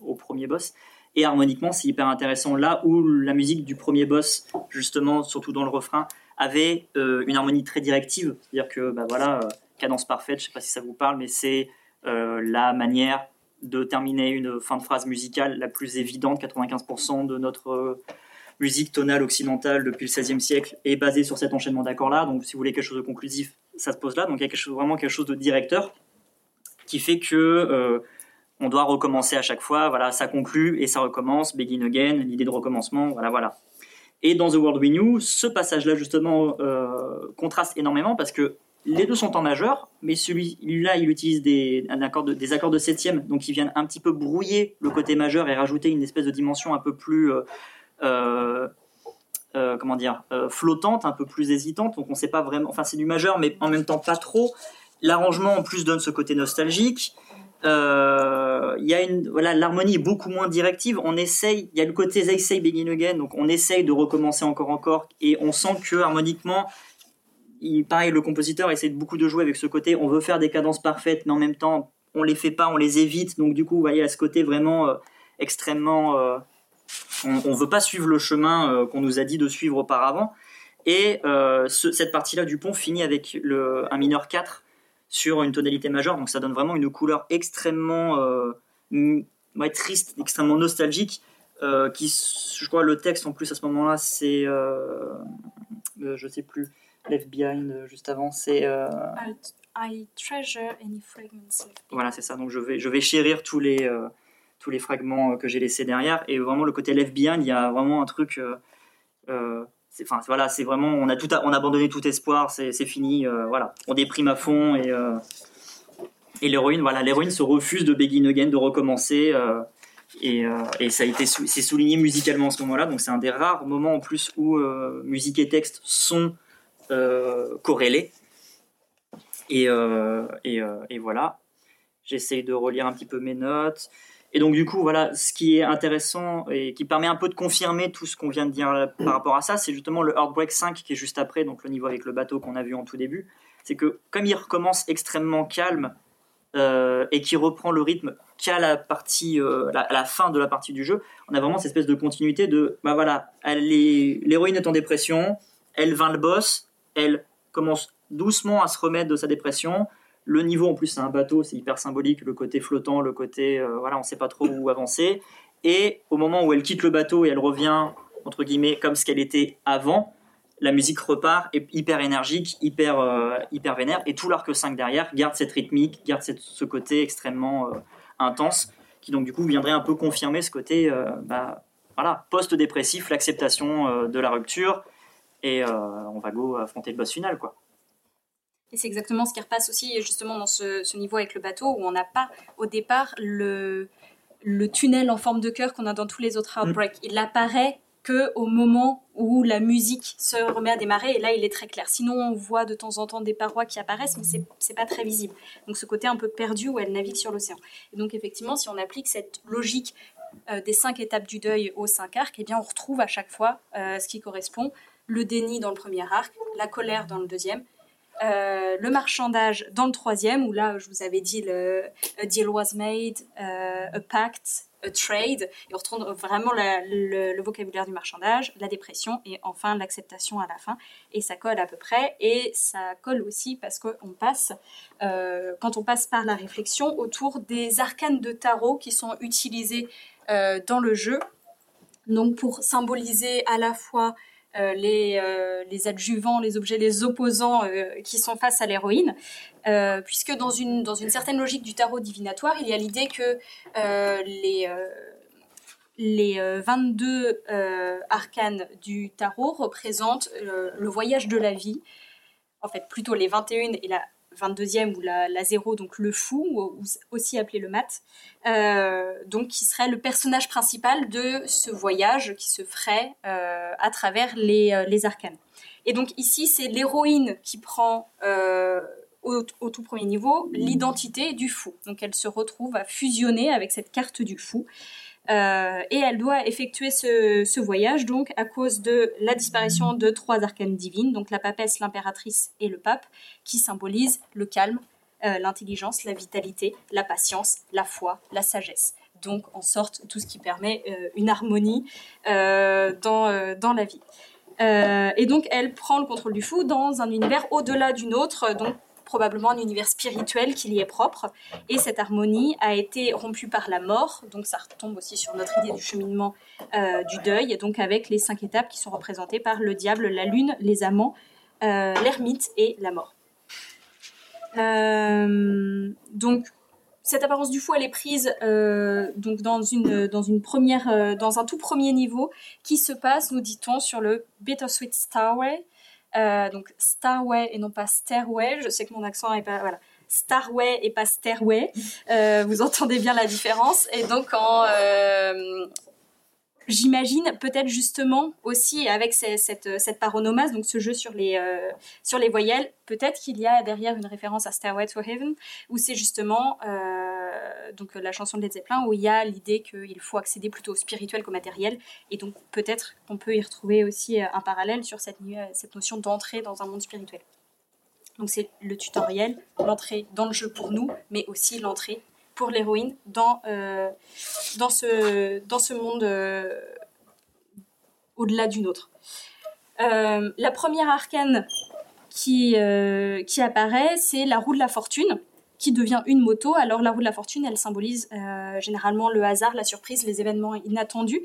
au premier boss. Et harmoniquement, c'est hyper intéressant. Là où la musique du premier boss, justement, surtout dans le refrain, avait euh, une harmonie très directive. C'est-à-dire que, bah voilà, cadence parfaite, je sais pas si ça vous parle, mais c'est euh, la manière de terminer une fin de phrase musicale la plus évidente. 95% de notre euh, musique tonale occidentale depuis le XVIe siècle est basée sur cet enchaînement d'accords-là. Donc, si vous voulez quelque chose de conclusif, ça se pose là. Donc, il y a vraiment quelque chose de directeur qui fait que euh, on doit recommencer à chaque fois. Voilà, ça conclut et ça recommence. Begin again, l'idée de recommencement. Voilà, voilà. Et dans The World We Knew, ce passage-là justement contraste énormément parce que les deux sont en majeur, mais celui-là, il utilise des, accords de septième, donc ils viennent un petit peu brouiller le côté majeur et rajouter une espèce de dimension un peu plus, euh, euh, euh, comment dire, flottante, un peu plus hésitante. Donc on sait pas vraiment, enfin c'est du majeur, mais en même temps pas trop. L'arrangement en plus donne ce côté nostalgique. Il y a une, voilà, l'harmonie est beaucoup moins directive. On essaye, il y a le côté They Say Begin Again, donc on essaye de recommencer encore encore, et on sent que harmoniquement, il, pareil, le compositeur essaie de beaucoup de jouer avec ce côté. On veut faire des cadences parfaites, mais en même temps, on les fait pas, on les évite. Donc du coup, vous voyez, à ce côté vraiment euh, extrêmement, euh, on, on veut pas suivre le chemin euh, qu'on nous a dit de suivre auparavant. Et ce- cette partie-là du pont finit avec un mineur 4 sur une tonalité majeure, donc ça donne vraiment une couleur extrêmement triste, extrêmement nostalgique. qui, je crois, le texte en plus à ce moment-là, c'est, je sais plus, Left Behind euh, juste avant, c'est, euh, I, I treasure any fragments. voilà, c'est ça. Donc je vais, je vais chérir tous les, euh, tous les fragments que j'ai laissés derrière. Et vraiment, le côté Left Behind, il y a vraiment un truc. Enfin, voilà, c'est vraiment. On a, tout a, on a abandonné tout espoir, c'est fini. voilà. On déprime à fond. Et, et l'héroïne, voilà, l'héroïne se refuse de begin again, de recommencer. euh, et, euh, et ça a été c'est souligné musicalement à ce moment-là. Donc c'est un des rares moments en plus où euh, musique et texte sont corrélés. Et, euh, euh, et voilà. J'essaye de relire un petit peu mes notes. Et donc, du coup, voilà, ce qui est intéressant et qui permet un peu de confirmer tout ce qu'on vient de dire par rapport à ça, c'est justement le Heartbreak 5 qui est juste après, donc le niveau avec le bateau qu'on a vu en tout début. C'est que, comme il recommence extrêmement calme euh, et qui reprend le rythme qu'à la partie, euh, à la fin de la partie du jeu, on a vraiment cette espèce de continuité de, bah voilà, l'héroïne est en dépression, elle vainc le boss, elle commence doucement à se remettre de sa dépression, le niveau, en plus, c'est un bateau, c'est hyper symbolique, le côté flottant, le côté, euh, voilà, on sait pas trop où avancer. Et au moment où elle quitte le bateau et elle revient, entre guillemets, comme ce qu'elle était avant, la musique repart, hyper énergique, hyper, euh, hyper vénère, et tout l'arc 5 derrière garde cette rythmique, garde cette- ce côté extrêmement euh, intense, qui donc du coup viendrait un peu confirmer ce côté, euh, bah, voilà, post-dépressif, l'acceptation de la rupture, et euh, on va go affronter le boss final, quoi. Et c'est exactement ce qui repasse aussi justement dans ce, ce niveau avec le bateau où on n'a pas au départ le, le tunnel en forme de cœur qu'on a dans tous les autres Heartbreak. Il apparaît que au moment où la musique se remet à démarrer et là il est très clair. Sinon on voit de temps en temps des parois qui apparaissent mais c'est c'est pas très visible. Donc ce côté un peu perdu où elle navigue sur l'océan. Et donc effectivement si on applique cette logique euh, des cinq étapes du deuil aux cinq arcs, eh bien on retrouve à chaque fois euh, ce qui correspond le déni dans le premier arc, la colère dans le deuxième, euh, le marchandage dans le troisième, où là, je vous avais dit, le a deal was made, euh, a pact, a trade, et on retrouve vraiment le, vocabulaire du marchandage, la dépression, et enfin l'acceptation à la fin. Et ça colle à peu près, et ça colle aussi parce qu'on passe, euh, quand on passe par la réflexion, autour des arcanes de tarot qui sont utilisés dans le jeu, donc pour symboliser à la fois les, euh, les adjuvants, les objets, les opposants euh, qui sont face à l'héroïne, euh, puisque dans une, dans une certaine logique du tarot divinatoire, il y a l'idée que euh, les, euh, les euh, 22 euh, arcanes du tarot représentent euh, le voyage de la vie, en fait plutôt les 21 et la 22e ou la, la 0, donc le fou, ou, aussi appelé le mat, euh, donc qui serait le personnage principal de ce voyage qui se ferait euh, à travers les, euh, les arcanes. Et donc ici, c'est l'héroïne qui prend au tout premier niveau l'identité du fou. Donc elle se retrouve à fusionner avec cette carte du fou. Euh, et elle doit effectuer ce, voyage donc à cause de la disparition de trois arcanes divines, donc la papesse, l'impératrice et le pape, qui symbolisent le calme, euh, l'intelligence, la vitalité, la patience, la foi, la sagesse. Donc en sorte tout ce qui permet euh, une harmonie dans, dans la vie. Et donc elle prend le contrôle du fou dans un univers au-delà du nôtre, donc probablement un univers spirituel qui lui est propre. Et cette harmonie a été rompue par la mort, donc ça retombe aussi sur notre idée du cheminement euh, du deuil, donc avec les cinq étapes qui sont représentées par le diable, la lune, les amants, euh, l'ermite et la mort. Euh, donc cette apparence du fou, elle est prise donc dans une dans une première dans un tout premier niveau qui se passe, nous dit-on, sur le Bittersweet Starway. Euh, donc Starway et non pas Stairway. Je sais que mon accent est pas voilà. Starway et pas Stairway. Euh, vous entendez bien la différence. Et donc en euh, J'imagine peut-être justement aussi avec cette, cette paronomase, donc ce jeu sur les, euh, sur les voyelles, peut-être qu'il y a derrière une référence à Stairway to Heaven, où c'est justement euh, donc la chanson de Led Zeppelin, où il y a l'idée qu'il faut accéder plutôt au spirituel qu'au matériel, et donc peut-être qu'on peut y retrouver aussi euh, un parallèle sur cette, cette notion d'entrée dans un monde spirituel. Donc c'est le tutoriel, l'entrée dans le jeu pour nous, mais aussi l'entrée pour l'héroïne dans, euh, dans, ce, dans ce monde euh, au-delà du nôtre. Euh, la première arcane qui, qui apparaît, c'est la roue de la fortune, qui devient une moto. Alors la roue de la fortune, elle symbolise généralement le hasard, la surprise, les événements inattendus,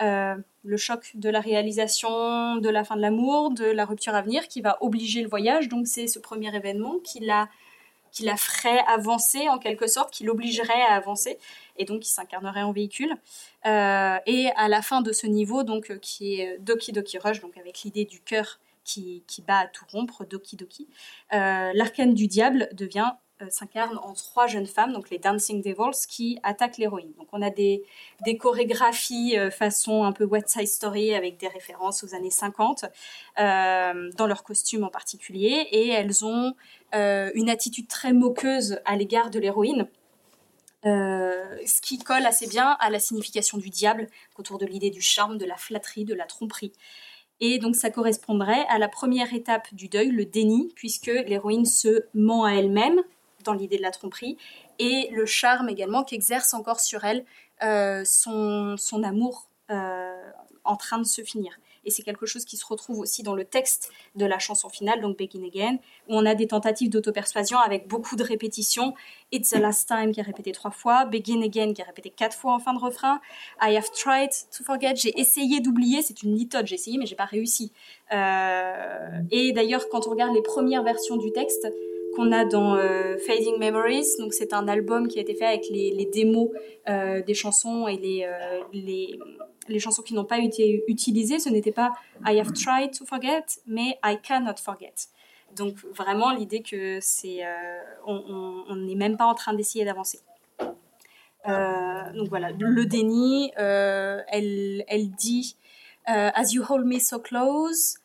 le choc de la réalisation, de la fin de l'amour, de la rupture à venir, qui va obliger le voyage. Donc c'est ce premier événement qui la, qui la ferait avancer en quelque sorte, qui l'obligerait à avancer, et donc qui s'incarnerait en véhicule. Euh, et à la fin de ce niveau, donc euh, qui est Doki Doki Rush, donc avec l'idée du cœur qui, bat à tout rompre, Doki Doki, euh, l'arcane du diable devient euh, s'incarne en trois jeunes femmes, donc les Dancing Devils, qui attaquent l'héroïne. Donc on a des, chorégraphies euh, façon un peu West Side Story avec des références aux années 50 euh, dans leurs costumes en particulier, et elles ont euh, une attitude très moqueuse à l'égard de l'héroïne. Euh, ce qui colle assez bien à la signification du diable, autour de l'idée du charme, de la flatterie, de la tromperie. Et donc ça correspondrait à la première étape du deuil, le déni, puisque l'héroïne se ment à elle-même dans l'idée de la tromperie, et le charme également qu'exerce encore sur elle euh, son, son amour euh, en train de se finir. Et c'est quelque chose qui se retrouve aussi dans le texte de la chanson finale, donc Begin Again, où on a des tentatives d'autopersuasion avec beaucoup de répétitions. It's the last time qui est répété trois fois, Begin Again qui est répété quatre fois en fin de refrain, I have tried to forget, j'ai essayé d'oublier, c'est une litote, j'ai essayé mais j'ai pas réussi. Euh, et d'ailleurs, quand on regarde les premières versions du texte, qu'on a dans euh, Fading Memories. Donc c'est un album qui a été fait avec les, démos euh, des chansons et les, euh, les, les chansons qui n'ont pas été utilisées. Ce n'était pas I have tried to forget, mais I cannot forget. Donc vraiment l'idée que c'est on n'est même pas en train d'essayer d'avancer. Donc voilà, le déni, elle, elle dit As you hold me so close,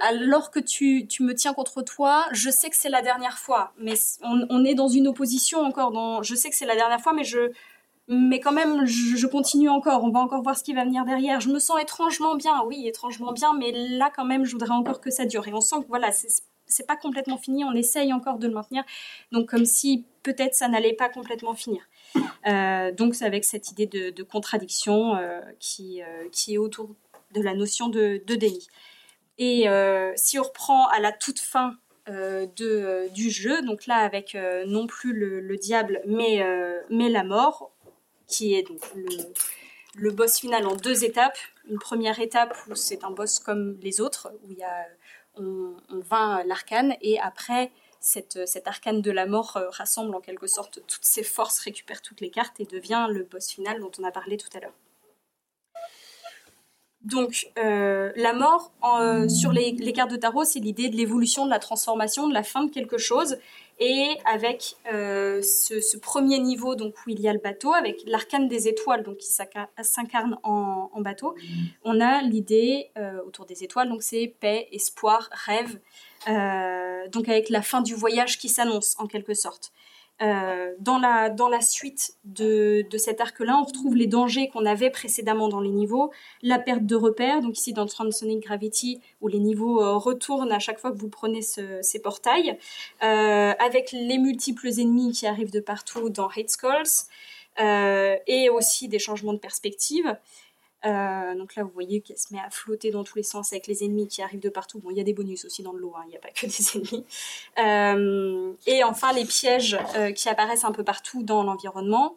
alors que tu, me tiens contre toi, je sais que c'est la dernière fois, mais on, est dans une opposition encore. Je sais que c'est la dernière fois, mais je, mais quand même, je, continue encore. On va encore voir ce qui va venir derrière. Je me sens étrangement bien, oui, étrangement bien, mais là quand même, je voudrais encore que ça dure. Et on sent que voilà, c'est pas complètement fini. On essaye encore de le maintenir, donc comme si peut-être ça n'allait pas complètement finir. Euh, donc c'est avec cette idée de, contradiction euh, qui, euh, qui est autour de la notion de déni. Et euh, si on reprend à la toute fin euh, de, euh, du jeu, donc là avec non plus le, le diable, mais, mais la mort, qui est donc le, boss final en deux étapes. Une première étape où c'est un boss comme les autres, où y a, on, on vainc l'arcane, et après cette, cette arcane de la mort rassemble en quelque sorte toutes ses forces, récupère toutes les cartes et devient le boss final dont on a parlé tout à l'heure. Donc, euh, la mort, euh, sur les, cartes de tarot, c'est l'idée de l'évolution, de la transformation, de la fin de quelque chose. Et avec euh, ce, premier niveau, donc où il y a le bateau, avec l'arcane des étoiles, donc qui s'inca- s'incarne en, bateau, on a l'idée autour des étoiles, donc c'est paix, espoir, rêve, donc avec la fin du voyage qui s'annonce en quelque sorte. Euh, dans, la, dans la suite de, de cet arc-là, on retrouve les dangers qu'on avait précédemment dans les niveaux, la perte de repères, donc ici dans Transonic Gravity, où les niveaux euh, retournent à chaque fois que vous prenez ce- ces portails, euh, avec les multiples ennemis qui arrivent de partout dans Hate Skulls, et aussi des changements de perspective. Euh, donc là, vous voyez qu'elle se met à flotter dans tous les sens avec les ennemis qui arrivent de partout. Bon, il y a des bonus aussi dans le lot, hein, il n'y a pas que des ennemis. Euh, et enfin, les pièges euh, qui apparaissent un peu partout dans l'environnement.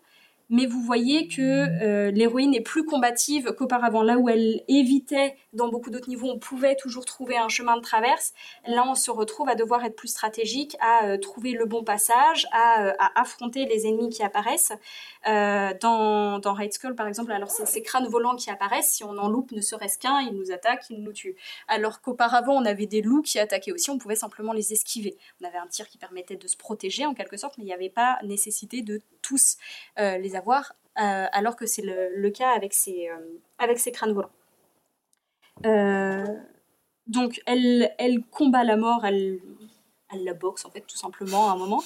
Mais vous voyez que euh, l'héroïne est plus combative qu'auparavant. Là où elle évitait, dans beaucoup d'autres niveaux, on pouvait toujours trouver un chemin de traverse. Là, on se retrouve à devoir être plus stratégique, à euh, trouver le bon passage, à, euh, à affronter les ennemis qui apparaissent. Dans, dans Raid Skull, par exemple, alors c'est ces crânes volants qui apparaissent. Si on en loupe ne serait-ce qu'un, ils nous attaquent, ils nous tuent. Alors qu'auparavant, on avait des loups qui attaquaient aussi, on pouvait simplement les esquiver. On avait un tir qui permettait de se protéger en quelque sorte, mais il n'y avait pas nécessité de tous euh, euh, alors que c'est le, cas avec ces, euh, avec crânes volants. Euh, donc, elle, elle combat la mort, elle, elle la boxe en fait, tout simplement, à un moment.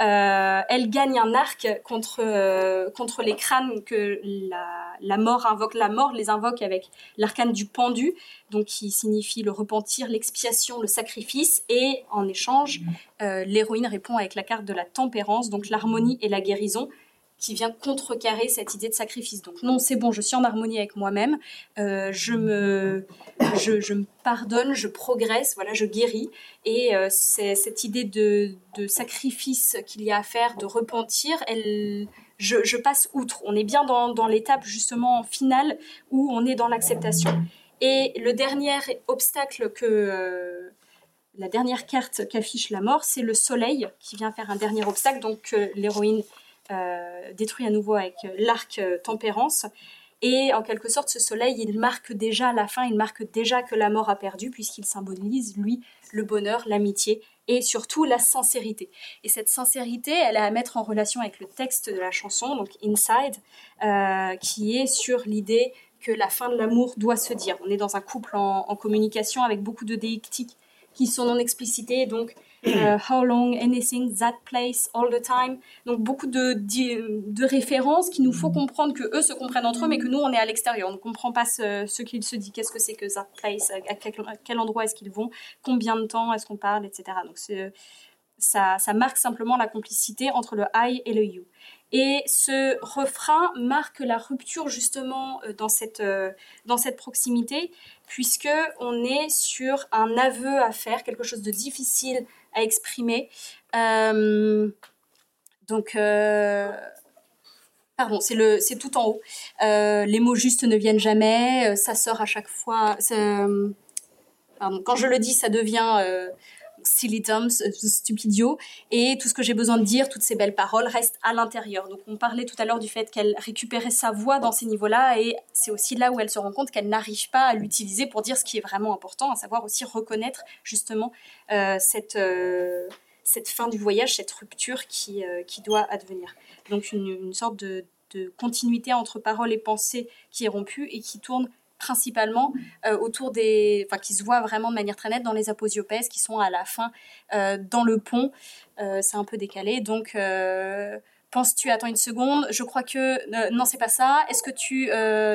Euh, elle gagne un arc contre, contre les crânes que la, la mort invoque. La mort les invoque avec l'arcane du pendu, donc qui signifie le repentir, l'expiation, le sacrifice. Et en échange, l'héroïne répond avec la carte de la tempérance, donc l'harmonie et la guérison qui vient contrecarrer cette idée de sacrifice. Donc non, c'est bon, je suis en harmonie avec moi-même, euh, je, me, pardonne, je progresse, voilà, je guéris. Et euh, cette idée de, sacrifice qu'il y a à faire, de repentir, je, passe outre. On est bien dans, l'étape justement finale où on est dans l'acceptation. Et le dernier obstacle que... euh, la dernière carte qu'affiche la mort, c'est le soleil qui vient faire un dernier obstacle. Donc l'héroïne détruit à nouveau avec euh, l'arc euh, tempérance. Et en quelque sorte, ce soleil, il marque déjà la fin, il marque déjà que la mort a perdu, puisqu'il symbolise, lui, le bonheur, l'amitié et surtout la sincérité. Et cette sincérité, elle est à mettre en relation avec le texte de la chanson, donc Inside, euh, qui est sur l'idée que la fin de l'amour doit se dire. On est dans un couple en, en communication avec beaucoup de déictiques qui sont non explicités, donc euh, how long, anything, that place, all the time. Donc beaucoup de, de références qui nous faut comprendre que eux se comprennent entre eux, mais que nous on est à l'extérieur. On ne comprend pas ce, ce qu'il se dit. Qu'est-ce que c'est que that place? À quel, quel endroit est-ce qu'ils vont? Combien de temps est-ce qu'on parle, etc. Donc ça, ça marque simplement la complicité entre le I et le you. Et ce refrain marque la rupture justement euh, dans cette, euh, dans cette proximité, puisque on est sur un aveu à faire, quelque chose de difficile à exprimer. Euh, donc, pardon, c'est le, c'est tout en haut. Les mots justes ne viennent jamais. Ça sort à chaque fois. quand je le dis, ça devient silly euh, stupidio. Et tout ce que j'ai besoin de dire, toutes ces belles paroles, restent à l'intérieur. Donc, on parlait tout à l'heure du fait qu'elle récupérait sa voix dans ces niveaux-là, et c'est aussi là où elle se rend compte qu'elle n'arrive pas à l'utiliser pour dire ce qui est vraiment important, à savoir aussi reconnaître justement euh, cette, euh, cette fin du voyage, cette rupture qui, qui doit advenir. Donc une, sorte de, continuité entre paroles et pensées qui est rompue et qui tourne principalement euh, autour des... Enfin, qui se voit vraiment de manière très nette dans les aposiopèses qui sont à la fin euh, dans le pont. Euh, c'est un peu décalé. Donc... Penses-tu, attends une seconde, je crois que non, c'est pas ça. Est-ce que tu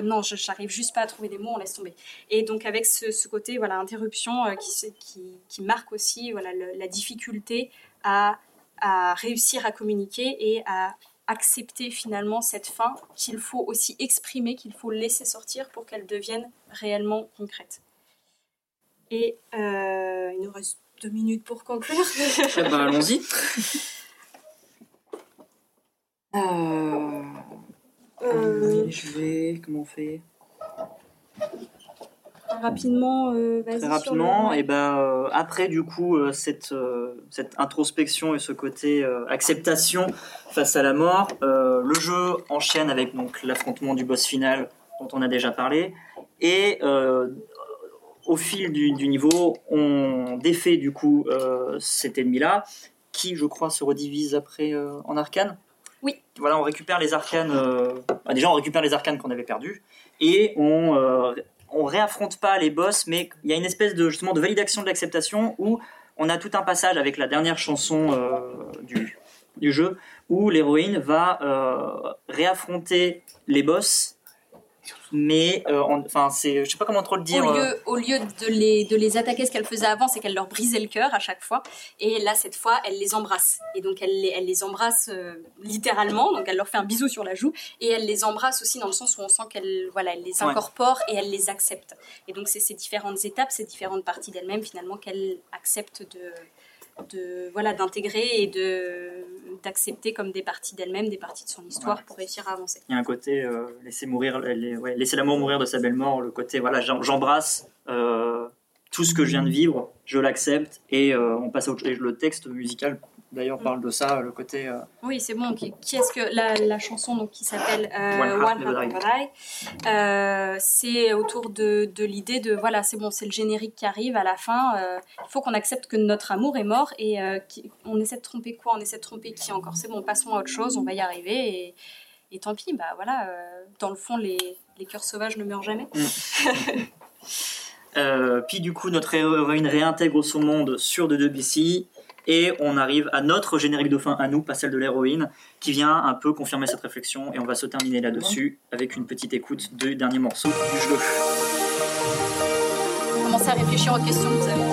non, je j'arrive juste pas à trouver des mots, on laisse tomber. Et donc avec ce, côté voilà interruption qui, qui marque aussi voilà la difficulté à à réussir à communiquer et à accepter finalement cette fin qu'il faut aussi exprimer, qu'il faut laisser sortir pour qu'elle devienne réellement concrète. Et euh, il nous reste deux minutes pour conclure. Eh ben, allons-y. Euh, Euh, je vais. Comment on fait? Rapidement, euh. Très rapidement, le- et ben euh, après du coup euh, cette cette introspection et ce côté acceptation face à la mort, le jeu enchaîne avec donc l'affrontement du boss final dont on a déjà parlé et au fil du, du niveau, on défait du coup euh, cet ennemi-là qui, je crois, se redivise après euh, en arcanes. Oui. Voilà, on récupère les arcanes. euh, bah, déjà, on récupère les arcanes qu'on avait perdus et on on réaffronte pas les boss, mais il y a une espèce de justement de validation de l'acceptation où on a tout un passage avec la dernière chanson euh, du, jeu où l'héroïne va euh, réaffronter les boss, mais euh, en- enfin c'est, je sais pas comment trop le dire. Au euh, lieu, au lieu de, les, de les attaquer, ce qu'elle faisait avant, c'est qu'elle leur brisait le cœur à chaque fois. Et là, cette fois, elle les embrasse. Et donc, elle les, elle les embrasse euh, littéralement. Donc, elle leur fait un bisou sur la joue. Et elle les embrasse aussi dans le sens où on sent qu'elle voilà, elle les Ouais. incorpore et elle les accepte. Et donc, c'est ces différentes étapes, ces différentes parties d'elle-même, finalement, qu'elle accepte de, de voilà d'intégrer et de d'accepter comme des parties d'elle-même, des parties de son histoire Ouais. pour réussir à avancer. Il y a un côté euh, laisser mourir, les- ouais, laisser l'amour mourir de sa belle mort. Le côté voilà, j'em- j'embrasse euh, tout ce que je viens de vivre, je l'accepte et euh, on passe à autre chose. Et le texte musical d'ailleurs parle de ça, le côté euh, Oui, c'est bon. Qui, qui est-ce que la, la chanson donc qui s'appelle euh, One Heart Never Die. Euh, c'est autour de, de l'idée de voilà, c'est bon, c'est le générique qui arrive à la fin. Il faut qu'on accepte que notre amour est mort et qui- on essaie de tromper quoi On essaie de tromper qui encore C'est bon, passons à autre chose. On va y arriver et, et tant pis. Bah voilà. dans le fond, les, les cœurs sauvages ne meurent jamais. Euh, puis du coup, notre héroïne réintègre son monde sur de Debussy et on arrive à notre générique de fin à nous, pas celle de l'héroïne, qui vient un peu confirmer cette réflexion et on va se terminer là-dessus avec une petite écoute du dernier morceau du jeu. Commencez à réfléchir aux questions que vous avez.